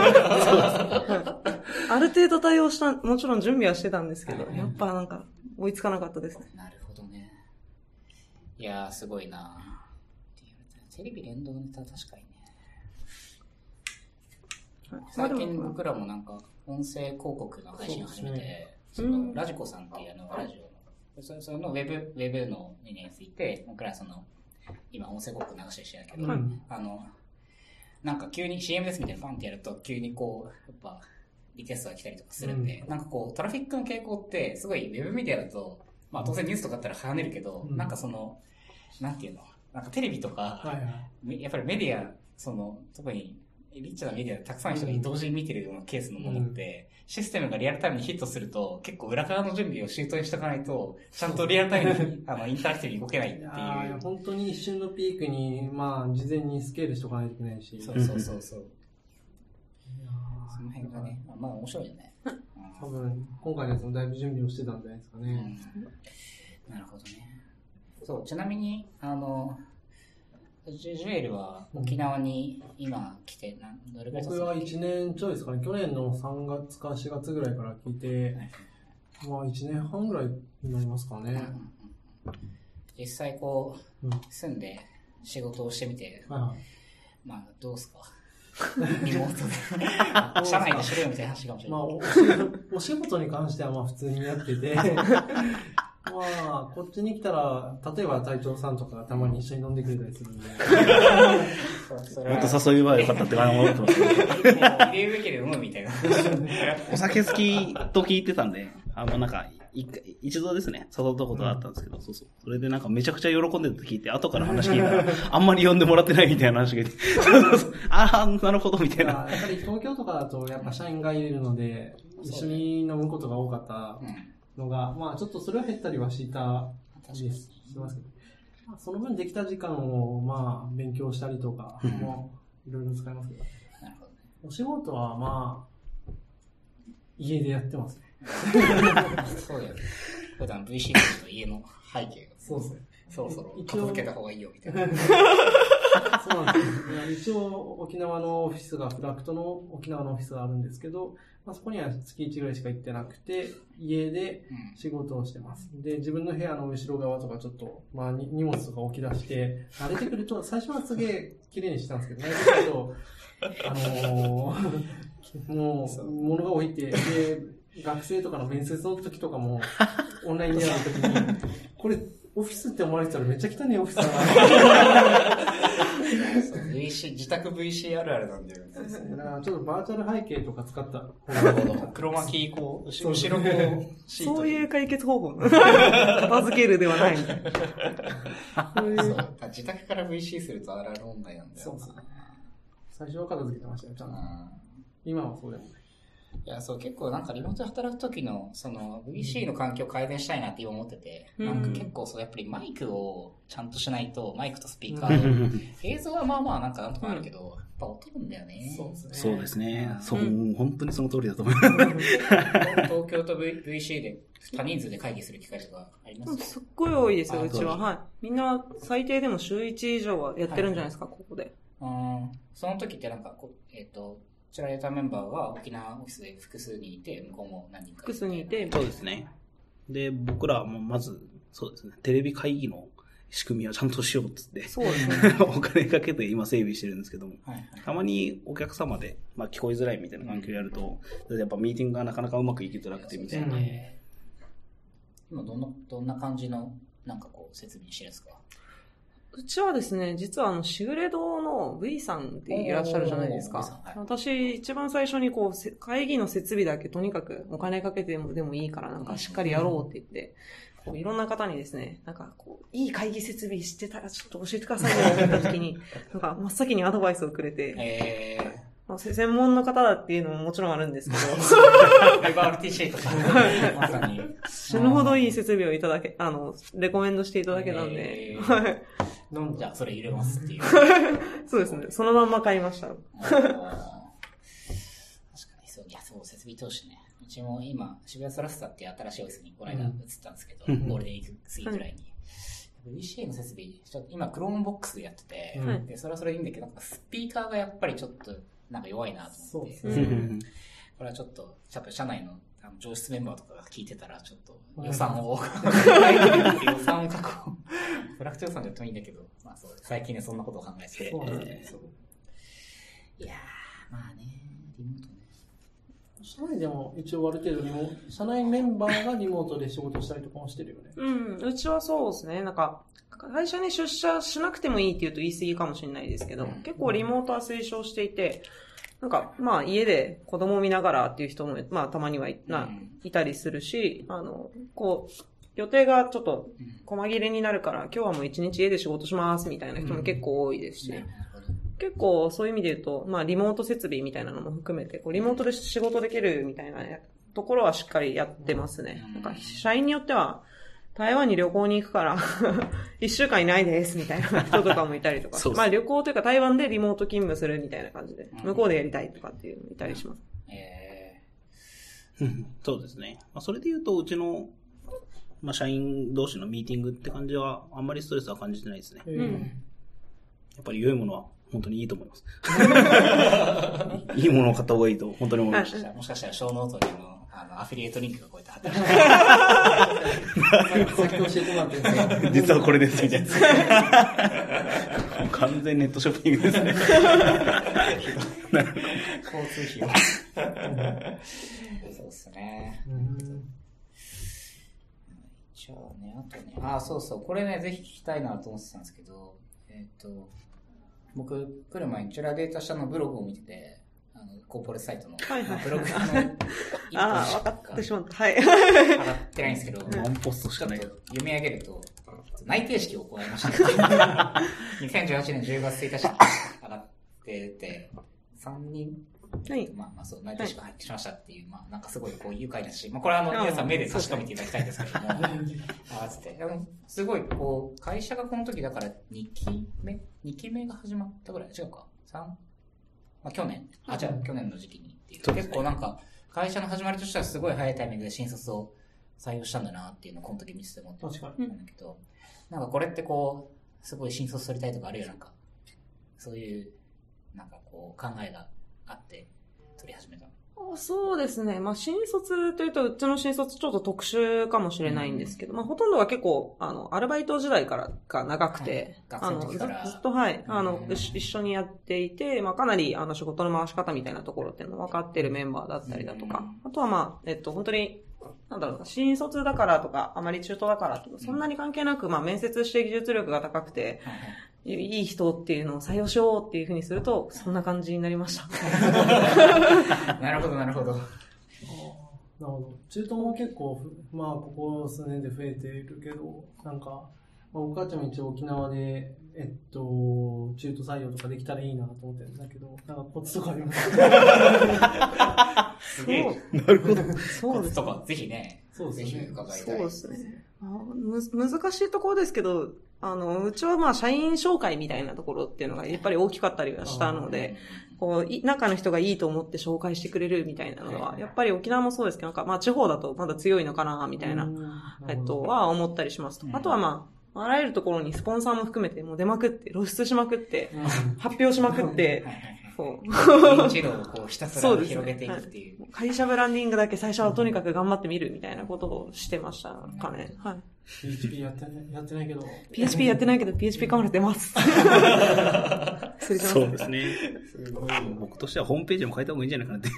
ある程度対応した、もちろん準備はしてたんですけど、やっぱなんか追いつかなかったですね。なるほどね。いやー、すごいなテレビ連動ネタ確かに最近僕らもなんか、音声広告の配信を始めて、そうんのラジコさんっていうあのラジオの、そそのウェブ、ウェブのについて、僕らその、今音声広告流してるけど、はい。あの、なんか急に CM ですみたいなパンってやると、急にこう、やっぱ、リクエストが来たりとかするんで、なんかこう、トラフィックの傾向って、すごいウェブメディアだと、まあ当然ニュースとかだったら跳ねるけど、うん。なんかその、なんていうの、なんかテレビとか、はいはい。めやっぱりメディア、その、特に、リッチなメディアでたくさんの人が同時に見てるようなケースのものって、システムがリアルタイムにヒットすると、結構裏側の準備を周到にしとかないと、ちゃんとリアルタイムに、[laughs] あの、インタラクティブに動けないっていう。本当に一瞬のピークに、まあ、事前にスケールしとかないといけないし。そうそうそうそう。その辺がね、まあ面白いよね。多分、今回のやつもだいぶ準備をしてたんじゃないですかうんね。なるほどね。そう、ちなみに、あの、ジュエルは沖縄に今来て、なんどれぐらい僕は1年ちょいですかね。去年の3月か4月ぐらいから聞いて、まあ1年半ぐらいになりますかね。実際こう、うん住んで仕事をしてみて、はいはい。まあ、どうすか？リモートで。社内でしろよみたいな話かもしれまあ、ない。お仕事お仕事に関してはまあ普通にやってて、[laughs] まあ、こっちに来たら、例えば隊長さんとかたまに一緒に飲んでくれたりするんで、[laughs] もはっと誘えばよかったって思ってます。もう入れるべきで飲むみたいな。お酒好きと聞いてたんで、あの、なんか、一回一度ですね、誘ったことがあったんですけど、そうそう。それでなんかめちゃくちゃ喜んでるって聞いて、後から話聞いたら、[laughs] あんまり呼んでもらってないみたいな話がいて、[laughs] ああ、なるほど、みたいな。やっぱり東京とかだとやっぱ社員がいるので、一緒に飲むことが多かったうん。のが、まあちょっとそれは減ったりはした確かに。りしますけど、まあ、その分できた時間をまあ勉強したりとかもいろいろ使いますけど、なるほどね。お仕事はまあ、家でやってますね。[laughs] そうだよね。普段 VC の家の背景が、そうですね。そろそろ片付けた方がいいよみたいな。[laughs] そうなんですよ。一応、沖縄のオフィスが、フラクトの沖縄のオフィスがあるんですけど、まあ、そこには月1ぐらいしか行ってなくて、家でうん仕事をしてます。で、自分の部屋の後ろ側とかちょっと、まあ、に荷物とか置き出して、慣れてくると、[laughs] 最初はすげえ綺麗にしてたんですけど、慣れてくると、あのー [laughs] もう、物が置いて、で、学生とかの面接の時とかも、オンラインでやる時に、[laughs] これ、オフィスって思われてたらめっちゃ汚いオフィスだな。そう VC、自宅 VC あるあるなんだよね。ちょっとバーチャル背景とか使った。なるほど。黒巻き、こう、後後ろこう、シートそういう解決方法。片付けるではないみた自宅から VC するとあるある問題なんだよな。そうそう最初は片付けてましたよ、ちゃんと。うん今はそうでもない。いや、そう、結構なんかリモートで働く時の、その、VC の環境を改善したいなって今思ってて、うんなんか結構そう、やっぱりマイクをちゃんとしないと、マイクとスピーカー、映像はまあまあなんかなんとかなるけど、やっぱ音るんだよね。そうですね。そうですね。そう、う本当にその通りだと思います。東京と、v、VC で多人数で会議する機会とかありますすっごい多いですよ、あうちは。はい。みんな最低でも週1以上はやってるんじゃないですか、ここで。うんその時ってなんかこう、えっ、と、こちらレーターメンバーが沖縄オフィスで複数人いて、向こうも何人か複数人いて、そうですね。で、僕らもまず、そうですね、テレビ会議の仕組みはちゃんとしようっつって、そうですね。[laughs] お金かけて今整備してるんですけども、はいはい。たまにお客様で、まあ聞こえづらいみたいな環境やると、やっぱミーティングがなかなかうまくいきづらくてみたいな。今どんな、どんな感じの、なんかこう、設備にしてるんですか？うちはですね、実はあの、しぐれ堂の V さんっていらっしゃるじゃないですかはい。私、一番最初にこう、せ会議の設備だけとにかくお金かけてもでもいいから、なんかしっかりやろうって言って、こういろんな方にですね、なんかこう、いい会議設備知ってたらちょっと教えてくださいよって言った時に、[laughs] なんか真っ先にアドバイスをくれて、えまあ、せ専門の方だっていうのももちろんあるんですけど、[laughs] ー、ライバー RTC とか、まさに。死ぬほどいい設備をいただけ、あの、レコメンドしていただけたんで、えーはい。なんだじゃあ、それ入れますっていう。[laughs] そうですね。そのまんま買いました。確かにそう、いや、そう、設備投資ね。うちも今、渋谷ソラスタっていう新しいオフィスにこの間移ったんですけど、うんゴールデンウィーク過ぎぐらいに。VCA の設備、ちょっと今、クロームボックスでやってて、うんで、それはそれでいいんだけど、なんかスピーカーがやっぱりちょっと、なんか弱いなと思って、そうううんんこれはちょっと、ちょっと社内のあの上質メンバーとかが聞いてたら、ちょっと予算を、[laughs] 予算を確保。フラクト予算でやってもいいんだけど、まあそう、最近ね、そんなことを考えてて。そうなんだよそういやー、まあね、リモートね。社内でも一応ある程度リモ社内メンバーがリモートで仕事したりとかもしてるよね。うん、うちはそうですね。なんか、会社に出社しなくてもいいって言うと言い過ぎかもしれないですけど、うん結構リモートは推奨していて、なんか、まあ家で子供を見ながらっていう人も、まあたまにはい,、なうん。いたりするし、あの、こう、予定がちょっとうん。細切れになるから、今日はもう一日家で仕事しますみたいな人も結構多いですし。結構そういう意味で言うと、まあリモート設備みたいなのも含めて、こうリモートで仕事できるみたいなところはしっかりやってますね。うん。なんか社員によっては、台湾に旅行に行くから、[laughs] 一週間いないですみたいな人とかもいたりとかそう。まあ旅行というか台湾でリモート勤務するみたいな感じで、うん向こうでやりたいとかっていうのもいたりします。えうんそうですね。まあ、それで言うと、うちの、まあ、社員同士のミーティングって感じは、あんまりストレスは感じてないですね。えうんやっぱり良いものは本当にいいと思います。[laughs] [laughs] いいものを買った方がいいと本当に思いましー、じゃあもしかしたらショーノートにも、あの、アフィリエイトリンクがこうやって貼ってある。さっき教えてもらってるんです。実はこれです、みたいな。完全ネットショッピングですね。交通費を。そうっすね。うんじゃあね、あとね、あ、そうそう、これね、ぜひ聞きたいなと思ってたんですけど、えっ、と、僕、来る前にチュラデータ社のブログを見てて、あの、コーポレートサイトの、はいはいまあブログの一 [laughs] ああ、分かってしまった。はい。上がってないんですけど、ワンポストしかない。読み上げると、内定式を行いました。[laughs] 2018年10月1日に上がってて、3人、はい。まあまあそう、内定式が発揮しましたっていう、まあなんかすごいこう愉快だし、まあこれはあの、皆さん目で確かめていただきたいんですけれども、あつって、でもすごいこう、会社がこの時だから2期目 ?2 期目が始まったぐらい？違うか ?3? まあ去年あ、じゃあ去年の時期にっていう。そうね。結構なんか、会社の始まりとしてはすごい早いタイミングで新卒を採用したんだなっていうのをこの時見てて思って。確かたんだけど、なんかこれってこう、すごい新卒取りたいとかあるいはなんか、そういう、なんかこう、考えがあって、取り始めたそうですね。まあ、新卒というと、うちの新卒ちょっと特殊かもしれないんですけど、まあ、ほとんどは結構、あの、アルバイト時代からが長くて、はい。あの、ずずっと、はい、あのう、ん一緒にやっていて、まあ、かなり、あの、仕事の回し方みたいなところっていうの分かってるメンバーだったりだとか、あとはまあ、えっと、本当に、なんだろうな、新卒だからとか、あまり中途だからとか、そんなに関係なく、まあ面接して技術力が高くて、はい。はいいい人っていうのを採用しようっていうふうにすると、そんな感じになりました。[laughs] なるほど、なるほど。なるほど。中東も結構ふ、まあ、ここ数年で増えているけど、なんか、まあ、お母ちゃんも一応沖縄で、えっと、中途採用とかできたらいいなと思ってるんだけど、なんかコツとかありますか？すげえ。なるほど。そうですとか、ぜひね、ぜひそうですよね。そう伺いたい。ですね。あむ難しいところですけど、あの、うちはまあ、社員紹介みたいなところっていうのがやっぱり大きかったりはしたので、こう、い中の人がいいと思って紹介してくれるみたいなのは、やっぱり沖縄もそうですけど、なんかまあ、地方だとまだ強いのかな、みたいな、うんえっと、は思ったりしますとうん。あとはまあ、あらゆるところにスポンサーも含めて、もう出まくって、露出しまくって、うん発表しまくってそう。[laughs] 認知度をこうひたすらそうですね広げていくっていう。会社ブランディングだけ最初はとにかく頑張ってみるみたいなことをしてましたかね。はい。PHP やってないやってないけど。PHP やってないけど PHP カメラ出ます。[laughs] それそうですね。すごい。僕としてはホームページも変えた方がいいんじゃないかなって。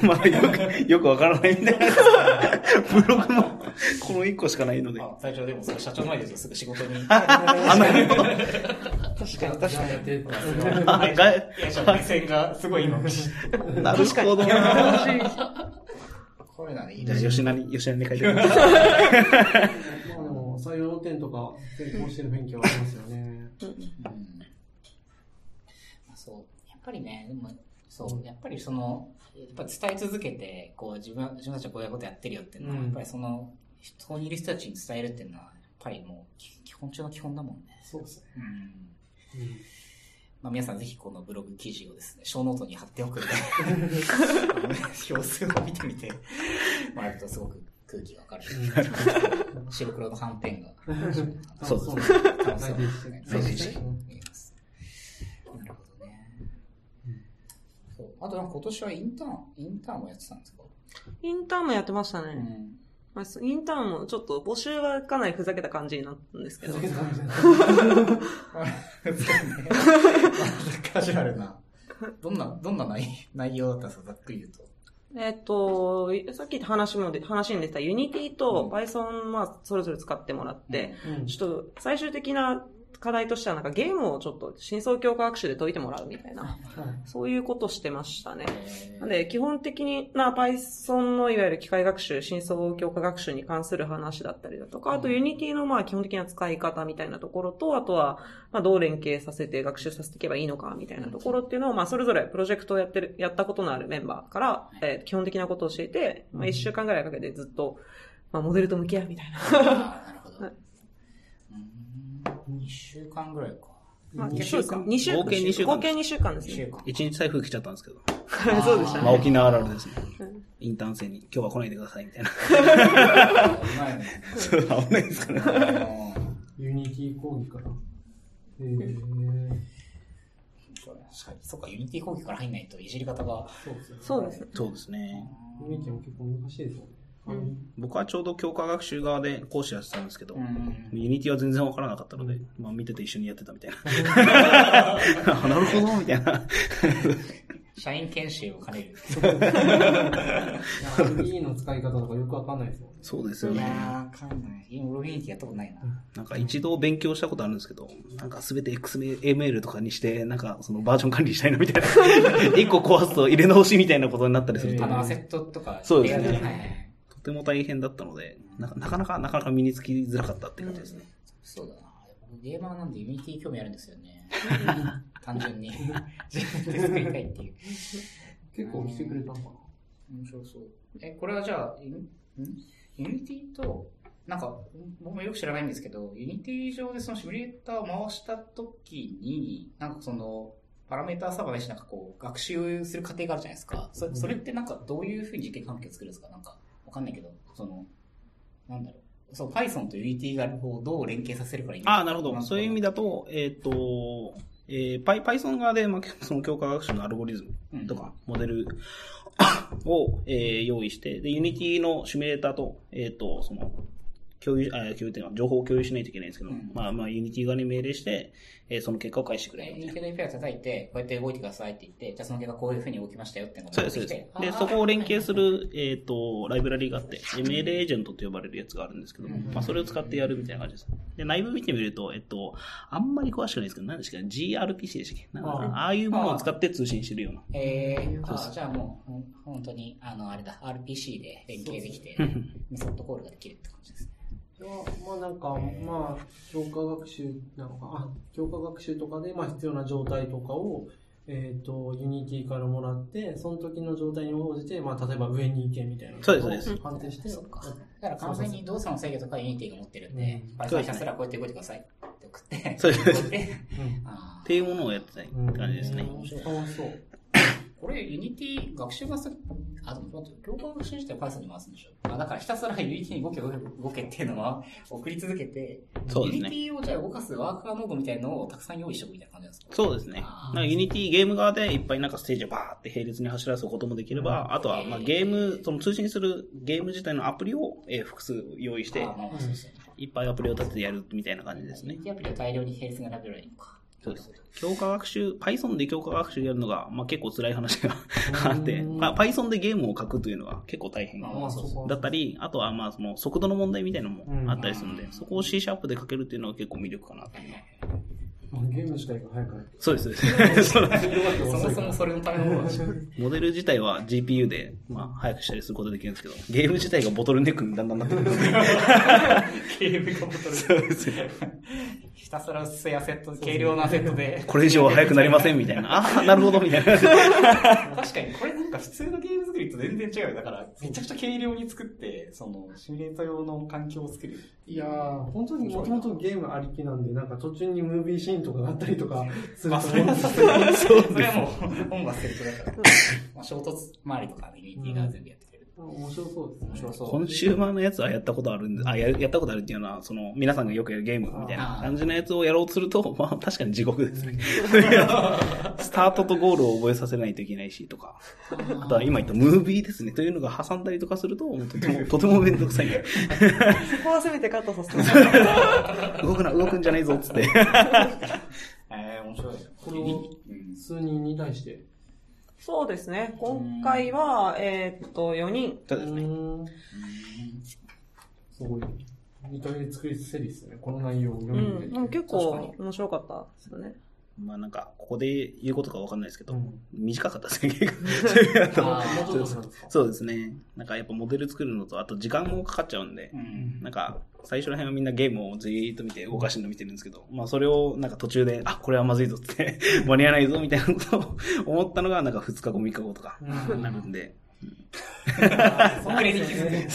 [laughs] まあよく、よくわからないみたいな。ブログも、この1個しかないので。あ最初でもそれ社長の前ですよ、すぐ仕事に。[laughs] あ、なるほど。確かに確かやって目線がすごい今、なるほど。こういうのはね、いいですよ吉成に、吉成に書いてください。まあでも、採用点とか成功してる勉強ありますよね。うん。そう。やっぱりね、でも、そう、やっぱりその、やっぱ伝え続けて、こう、自分、自分たちはこういうことやってるよっていうのは、やっぱりその、そこにいる人たちに伝えるっていうのは、やっぱりもう、基本中の基本だもん。ね。そうですね。うん。うん。まあ、皆さん。ぜひこのブログ記事をですね、ショーノートに貼っておくので、表数を見てみてもらえるとすごく空気がわかる。白黒の斑点が。そうですね楽しそう大事にして大事にしてうん見えます。なるほどね。そう。あとなんか今年はインターン、インターンもやってたんですか？インターンもやってましたね。うん。まあ、インターンもちょっと募集はかなりふざけた感じになったんですけど。カジュアルな。どんな、どんな内内容だったんですか？ざっくり言うと。えっと、さっき話もで、話に出た Unity と Python はそれぞれ使ってもらって、うん。ちょっと最終的な課題としてはなんかゲームをちょっと真相強化学習で解いてもらうみたいな、はい。そういうことしてましたね。えなんで、基本的な Python のいわゆる機械学習、真相強化学習に関する話だったりだとか、あと Unity のまあ基本的な使い方みたいなところと、あとはまあどう連携させて学習させていけばいいのかみたいなところっていうのを、まあそれぞれプロジェクトをやってる、やったことのあるメンバーから、えー基本的なことを教えて、まあ一週間ぐらいかけてずっと、まあモデルと向き合うみたいな。[laughs] 2週間ぐらいか。まあ二週間二週合計二週間合計2週間です2週ね。間。一日台風来ちゃったんですけど。[laughs] そうでしたね。まあ沖縄あるあるですねうん。インターン生に今日は来ないでくださいみたいな。あうまいね。そう危ないですかね。 Unity 講義から。えー、そうね確かにそっか、 Unity 講義から入んないといじり方が。そうですね。そうですね。そうですね。 Unity も結構難しいですもんね。うん僕はちょうど強化学習側で講師やってたんですけど、うん Unity は全然わからなかったので、まあ見てて一緒にやってたみたいな。[laughs] あなるほど、みたいな。社員研修を兼ねる。E の使い方とかよくわかんないですもんね。そうですよね。いやー、わかんない。今、俺 Unity やったことないな。なんか一度勉強したことあるんですけど、なんかすべて XML とかにして、なんかそのバージョン管理したいなみたいな。[laughs] 一個壊すと入れ直しみたいなことになったりするとあ、の、アセットとか。そうですねはいても大変だったので、なかなかなかなかなか身につきづらかったって感じですね。そうだな。僕ゲーマーなんで Unity 興味あるんですよね。[laughs] 単純に。[laughs] 自分で作りたいっていう。結構来てくれたのかな？面白そう。え、これはじゃあ、ユニん？ Unity と、なんか、僕もよく知らないんですけど、 Unity 上でそのシミュレーターを回したときに、なんかその、パラメーターサーバーないしなんかこう、学習する過程があるじゃないですか。そそれってなんかどういうふうに実験環境を作るんですか？なんか、わかんないけど、その、なんだろう。そう、Python と Unity がこうどう連携させるからいいああ、なるほど。そういう意味だと、えっ、と、えー、Py- Python 側で、まあ、その強化学習のアルゴリズムとか、モデル [coughs] を、えー用意して、で、Unity のシミュレーターと、えっ、と、その、共有、あ、共有っていうのは情報を共有しないといけないんですけど、うんまあまあ、 Unity 側に命令して、えーその結果を返してくれる。 Unity の API を叩いて、こうやって動いてくださいって言って、じゃあその結果こういう風に動きましたよってそうです。でそこを連携する、えっ、と、ライブラリがあって、で ML-Agents と呼ばれるやつがあるんですけども、うんまあ、それを使ってやるみたいな感じです。で、内部見てみると、えっと、あんまり詳しくないですけど、何でしたっけ ? gRPC でしたっけ？なんかあああいうものを使って通信してるような。えー、そうじゃあもう、本当に、あの、あれだ、RPC で連携できてメソッドコールができるって感じですね。まあなんか、まあ、強化学習なのか、あ、強化学習とかで、まあ必要な状態とかを、えっ、と、 Unity からもらって、その時の状態に応じて、まあ例えば上に行けみたいなそうですそうです。判定して、そっか。だから完全に動作の制御とか Unity が持ってるんでうん、 Python ひたすらこうやって動いてくださいって送って、そうです。[laughs] っていうものをやってたいうん感じですね。面白そう。ーこれ、 Unity 学習がすあ、でも待って、強化学習自体 Python に回すんでしょあ、だからひたすら Unity に動け動け動けっていうのは送り続けて、そうですね Unity をじゃあ動かすワーカーノードみたいなのをたくさん用意しておくみたいな感じですか？そうですね。あーなんか Unity ゲーム側でいっぱいなんかステージをバーって並列に走らせることもできれば、あとはまあゲーム、その通信するゲーム自体のアプリをえー複数用意して。いっぱいアプリを立ててやるみたいな感じですねユニ。ティアプリを大量に並列が選べればいいのか。そうです。強化学習、Python で強化学習やるのが、まあ結構辛い話があって、うんまあ Python でゲームを書くというのが結構大変だったり、あとはまあその速度の問題みたいなのもあったりするので、うんそこを C シャープで書けるっていうのは結構魅力かなとゲーム自体が早く。そうです、そうです。[laughs] [laughs] そもそもそれのための。モデル自体は GPU で、まあ、早くしたりすることができるんですけど、ゲーム自体がボトルネックにだんだんなってくるので。[laughs] ゲームがボトルそうですね。ひたすら薄いアセット、軽量なアセットで。これ以上は早くなりませんみたいな。ああ、なるほど、みたいな。確かに、これなんか普通のゲーム作りと全然違うよ。だから、めちゃくちゃ軽量に作って、その、シミュレート用の環境を作る。いやー、本当にもともとゲームありきなんで、なんか途中にムービーシーンとかがあったりとかするまあ、とそれは思うんですさすがに、そうそれはもう、本がセルフだから。まあ、衝突周りとかの Unity が全部やっ。面白そうですね。面白そう。コンシューマーのやつはやったことあるんで、あ、ややったことあるっていうのは、その、皆さんがよくやるゲームみたいな感じのやつをやろうとすると、[laughs] まあ、確かに地獄ですね。[laughs] スタートとゴールを覚えさせないといけないし、とか。あとは今言ったムービーですね。というのが挟んだりとかすると、とても、[laughs] とてもめんどくさい。そこはせめてカットさせて。動くな、動くんじゃないぞ、つって。えー、面白い。これをうん数人に対して。そうですね。今回は、えーっと、4人。そうですね。ーん。すごい。見た目作りせりですね。この内容を読うんん。で。でも結構面白かったですよね。まあなんか、ここで言うことかわかんないですけど、うん。短かったですね、[laughs] [laughs] そうです。ね。なんかやっぱモデル作るのと、あと時間もかかっちゃうんでう、ん。なんか、最初の辺はみんなゲームをじーっと見て動かしの見てるんですけど、まあそれをなんか途中で、あ、これはまずいぞって、[laughs] 間に合わないぞみたいなことを思ったのが、なんか2日後、3日後とかうん。なるんで、遅れに気づ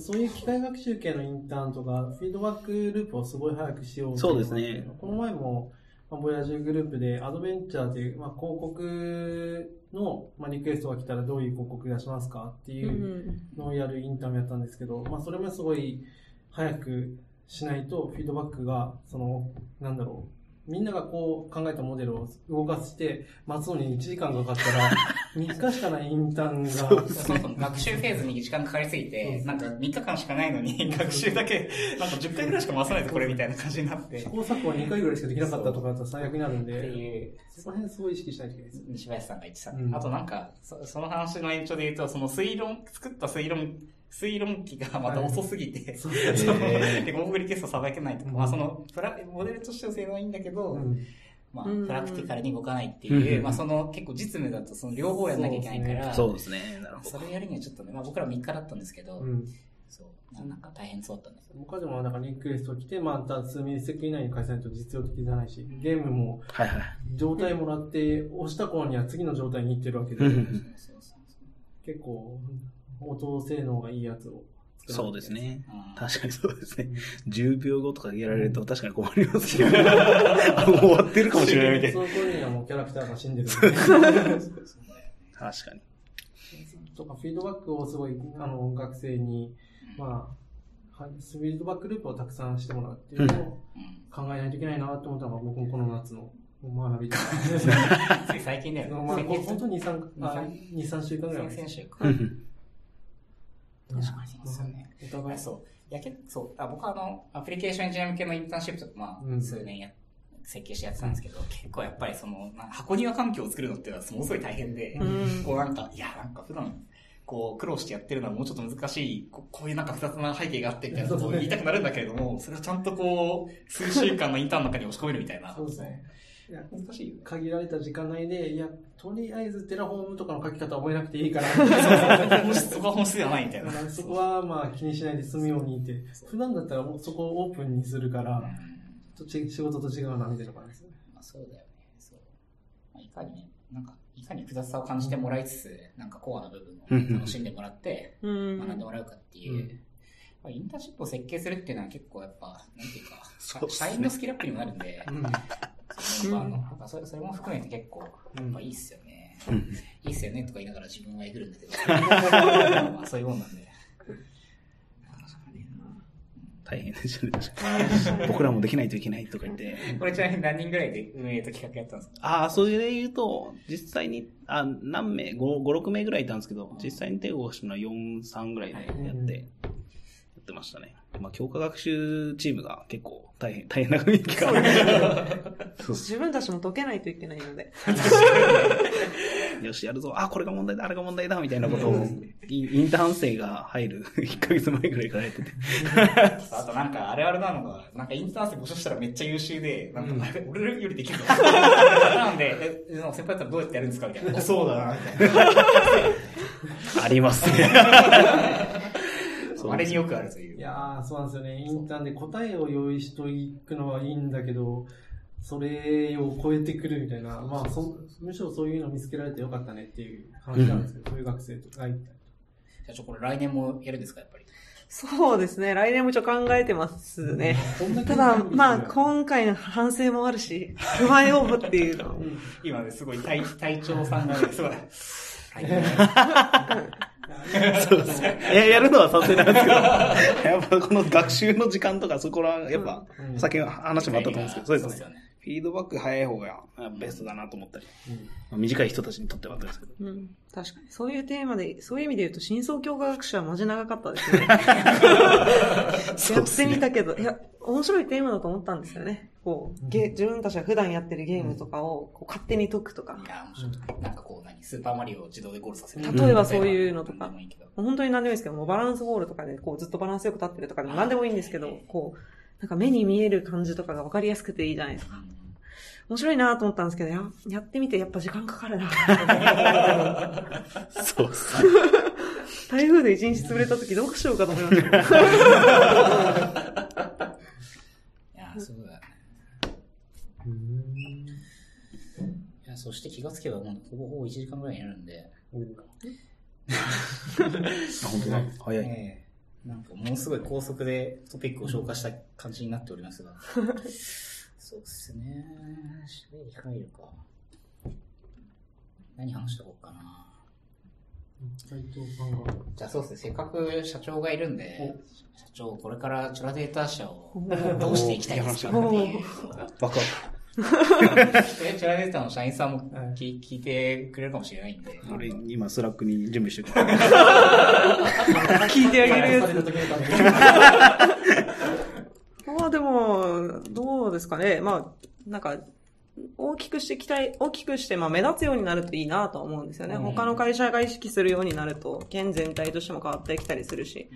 そういう機械学習系のインターンとか、フィードバックループをすごい早くしようっていそうですね。この前も、まあ、ボヤジュグループでアドベンチャーという、まあ、広告の、まあ、リクエストが来たらどういう広告出しますかってう。いうんのをやるインターンをやったんですけど、まあ、それもすごい早くしないと、フィードバックが、その、なんだろう、みんながこう考えたモデルを動かして、待つのに1時間かかったら、[laughs] 3日しかないインターンが、そうそう学習フェーズに時間かかりすぎて、なんか3日間しかないのに、学習だけ、なんか10回ぐらいしか回さないとこれみたいな感じになって。っ試行錯誤2回ぐらいしかできなかったとかだったら最悪になるんてで、いう、その辺すごい意識しないといけないです。西林さんが言ってた。うんあとなんかそ、その話の延長で言うと、その推論、作った推論、推論機がまた遅すぎて、[laughs] そうそので、合グリテストさばけないとか、うん。まあその、プラ、モデルとしての性能はいいんだけど、うん。まあ、うん。プラクティカルに動かないっていう、うん。まあその、結構実務だとその両方やんなきゃいけないから、そうですね。なるほど。それやるにはちょっとね、まあ僕ら3日だったんですけど、うん。そう、ななんか大変そうだったんですよ。他でもなんかリクエスト来て、まあ、数ミリセック以内に返さないと実用的じゃないし、ゲームもはいはい。状態もらって、押した頃には次の状態に行ってるわけで。うん、そうそうそう。結構、音性能がいいやつをそう。ですね。うん確かにそうですね。10秒後とかやられると確かに困りますけど、あもう [laughs] 終わってるかもしれないみたいな。その頃にはもうキャラクターが死んでる。[laughs] 確かに。とか、フィードバックをすごい、あの、学生に、まあ、はいフィードバックループをたくさんしてもらうっていうのをうん考えないといけないなと思ったのが、僕もこの夏の学びで。つい [laughs] 最近だよね。まあ、本当に2、3、あ2、3週間ぐらい前先々週か。うん確かにそうね。お互いそう。いや、結構、そう。あ僕はあの、アプリケーションエンジニア向けのインターンシップとか、まあ、うん数年や、設計してやってたんですけど、結構やっぱりその、な箱庭環境を作るのっていうのはものすごい大変で、うんこうなんか、いや、なんか普段、こう、苦労してやってるのはもうちょっと難しい、ここういうなんか複雑な背景があってみたいなことを言いたくなるんだけれども、それをちゃんとこう、数週間のインターンの中に押し込めるみたいな。そうですね。いや難しい。限られた時間内で、いや、とりあえず Terraform とかの書き方覚えなくていいから、[laughs] [laughs] そこは本質ではないみたいな。そこはまあ気にしないで済むようにって、普段だったらもうそこをオープンにするから、うんちょっとち仕事と違うなみたいな感じですね。まあ、そうだよね。そう。まあ、いかにね、なんか、いかに複雑さを感じてもらいつつ、なんかコアな部分を楽しんでもらって、うん学んでもらうかっていう。うんまあ、インターンシップを設計するっていうのは結構やっぱ、なんていうか、社員のスキルアップにもなるんで、うん。そうやっぱあのなんかそれそれも含めて結構、うんやっぱいいっすよね。うんいいっすよねとか言いながら自分はえぐるんだけど。[laughs] まあそういうもんなんで。大変でしたね、確かに。僕らもできないといけないとか言って。これちなみに何人ぐらいで運営と企画やったんですか？ああ、それで言うと、実際に、あ何名、5、5 6名ぐらいいたんですけど、実際に手を動かしたのは4、3ぐらいでやって、やってましたね。まあ、強化学習チームが結構大変、大変な雰囲気が。そう [laughs] 自分たちも解けないといけないので。[laughs] よし、やるぞ。あ、これが問題だ、あれが問題だ、みたいなことを、インインターン生が入る [laughs] 1ヶ月前ぐらいからやってて。あとなんか、あれあれなのが、なんかインターン生募集したらめっちゃ優秀で、なんか、俺よりできるの？なんで、え、え先輩だったらどうやってやるんですかみたいな。そうだな、みたいな。ありますね。あれによくあるという。いやー、そうなんですよね。インターンで答えを用意しとくのはいいんだけど、それを超えてくるみたいな、まあそ、むしろそういうの見つけられてよかったねっていう話なんですけど、そういう学生とかいたり社長、これ来年もやるんですか、やっぱり？そうですね。来年も一応考えてますね。ただ、まあ、こ今回の反省もあるし、踏まえようっていうのを。今ね、すごい隊、[laughs] 隊長さんがね、すごい。[laughs] はいそうですや、やるのはさせないですけど、[laughs] やっぱこの学習の時間とか、そこら、やっぱ、うんさっきの話もあったと思うんですけど、そうですね。よね。フィードバック早い方がベストだなと思ったり、まあ短い人たちにとってはあったんですけど。うん。確かに。そういうテーマで、そういう意味で言うと、真相教科学習はマジ長かったで [laughs] すね。やってみたけど、いや、面白いテーマだと思ったんですよね。こう、ゲ自分たちが普段やってるゲームとかをこう勝手に解くとか。いや、面白い。なんかスーパーマリオを自動でゴールさせる。例えばそういうのとか本当に何でもいいですけど、もうバランスボールとかでこうずっとバランスよく立ってるとかでも何でもいいんですけど、こう、なんか目に見える感じとかが分かりやすくていいじゃないですか。面白いなと思ったんですけど、ややってみてやっぱ時間かかるな。そうですね。台風で一日潰れた時どうしようかと思いました。[laughs] いや、そうだよね。いや、そして気がつけばもうほぼほぼ1時間ぐらいになるんで、[laughs] あ本当だ。早い。ええなんかものすごい高速でトピックを消化した感じになっておりますが。[laughs] そうですね。指令入るか。何話しておこうかな。斉藤さんが。じゃあそうですね、せっかく社長がいるんで、社長、これからチュラデータ社をどうしていきたいですか？っていう。ワクワ [laughs] えチュラデータの社員さんも聞聞いてくれるかもしれないんで。ク。俺、今、 Slack に準備してる。[laughs] 聞いてあげるやつ。[laughs] まあでも、どうですかね。まあ、なんか、大きくしてきたい、大きくして、まあ目立つようになるといいなとは思うんですよね。うん。他の会社が意識するようになると、県全体としても変わってきたりするし、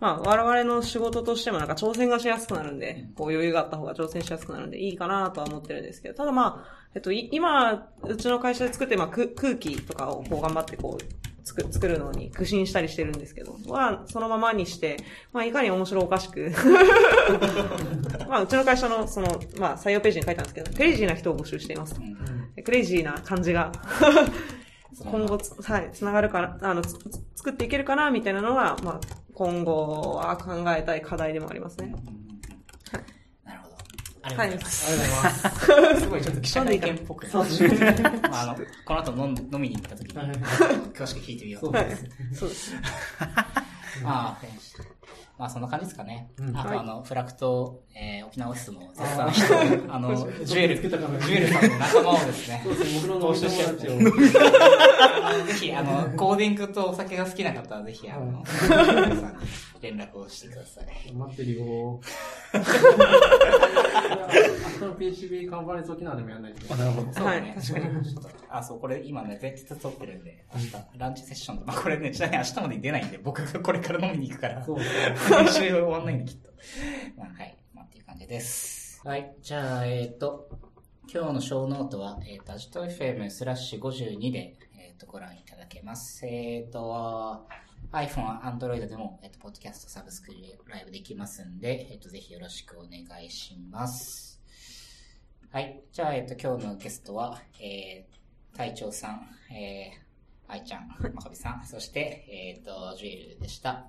まあ我々の仕事としてもなんか挑戦がしやすくなるんで、こう余裕があった方が挑戦しやすくなるんでいいかなとは思ってるんですけど、ただまあ、えっと、い今、うちの会社で作って、まあく空気とかをこう頑張ってこう、作作るのに苦心したりしてるんですけど、は、そのままにして、まあ、いかに面白おかしく、[laughs] まあ、うちの会社の、その、まあ、採用ページに書いたんですけど、クレイジーな人を募集していますクレイジーな感じが、今後つ、はい、つながるかな、あの、作っていけるかな、みたいなのが、まあ、今後は考えたい課題でもありますね。ありがとうございます。ありがとうございます。すごいちょっと記者会見っぽく。そうですまあ、あの、この後飲ん飲みに行った時に、はい詳しく聞いてみよう。そうはいです。そうです。[laughs] ああ、まあそんな感じですかね。うん。あと、はい。あの、フラクト、えー、沖縄オフィスも絶賛して、あの、[laughs] ジュエル、ジュエルさんの仲間をですね。そ、うですね、僕の飲み友達を。あのぜひ、あの、コーディングとお酒が好きな方はぜひ、あの、皆さんに連絡をしてください。待ってるよ。あとの PHB カンファレンス沖縄でもやらないと。あなるほど。そうだね、確かに。ちょっと、あ、そう、これ今ね、前日撮ってるんで、明日、ランチセッションと、まあこれね、ちなみに明日までに出ないんで、僕がこれから飲みに行くから、そうですね。練習終わんないんで、きっと。まあ、はい。まあ、っていう感じです。はい。じゃあ、えっ、と、今日のショーノートは、えっ、と、アジト FM スラッシュ52で、えっ、と、ご覧いただけます。えっ、と、iPhone、Android でも、えっ、と、ポッドキャストサブスクリライブできますんで、えっ、と、ぜひよろしくお願いします。はい。じゃあ、えっ、と、今日のゲストは、えー、隊長さん、えー、愛ちゃん、まかびさん、そして、えっ、と、ジュエルでした。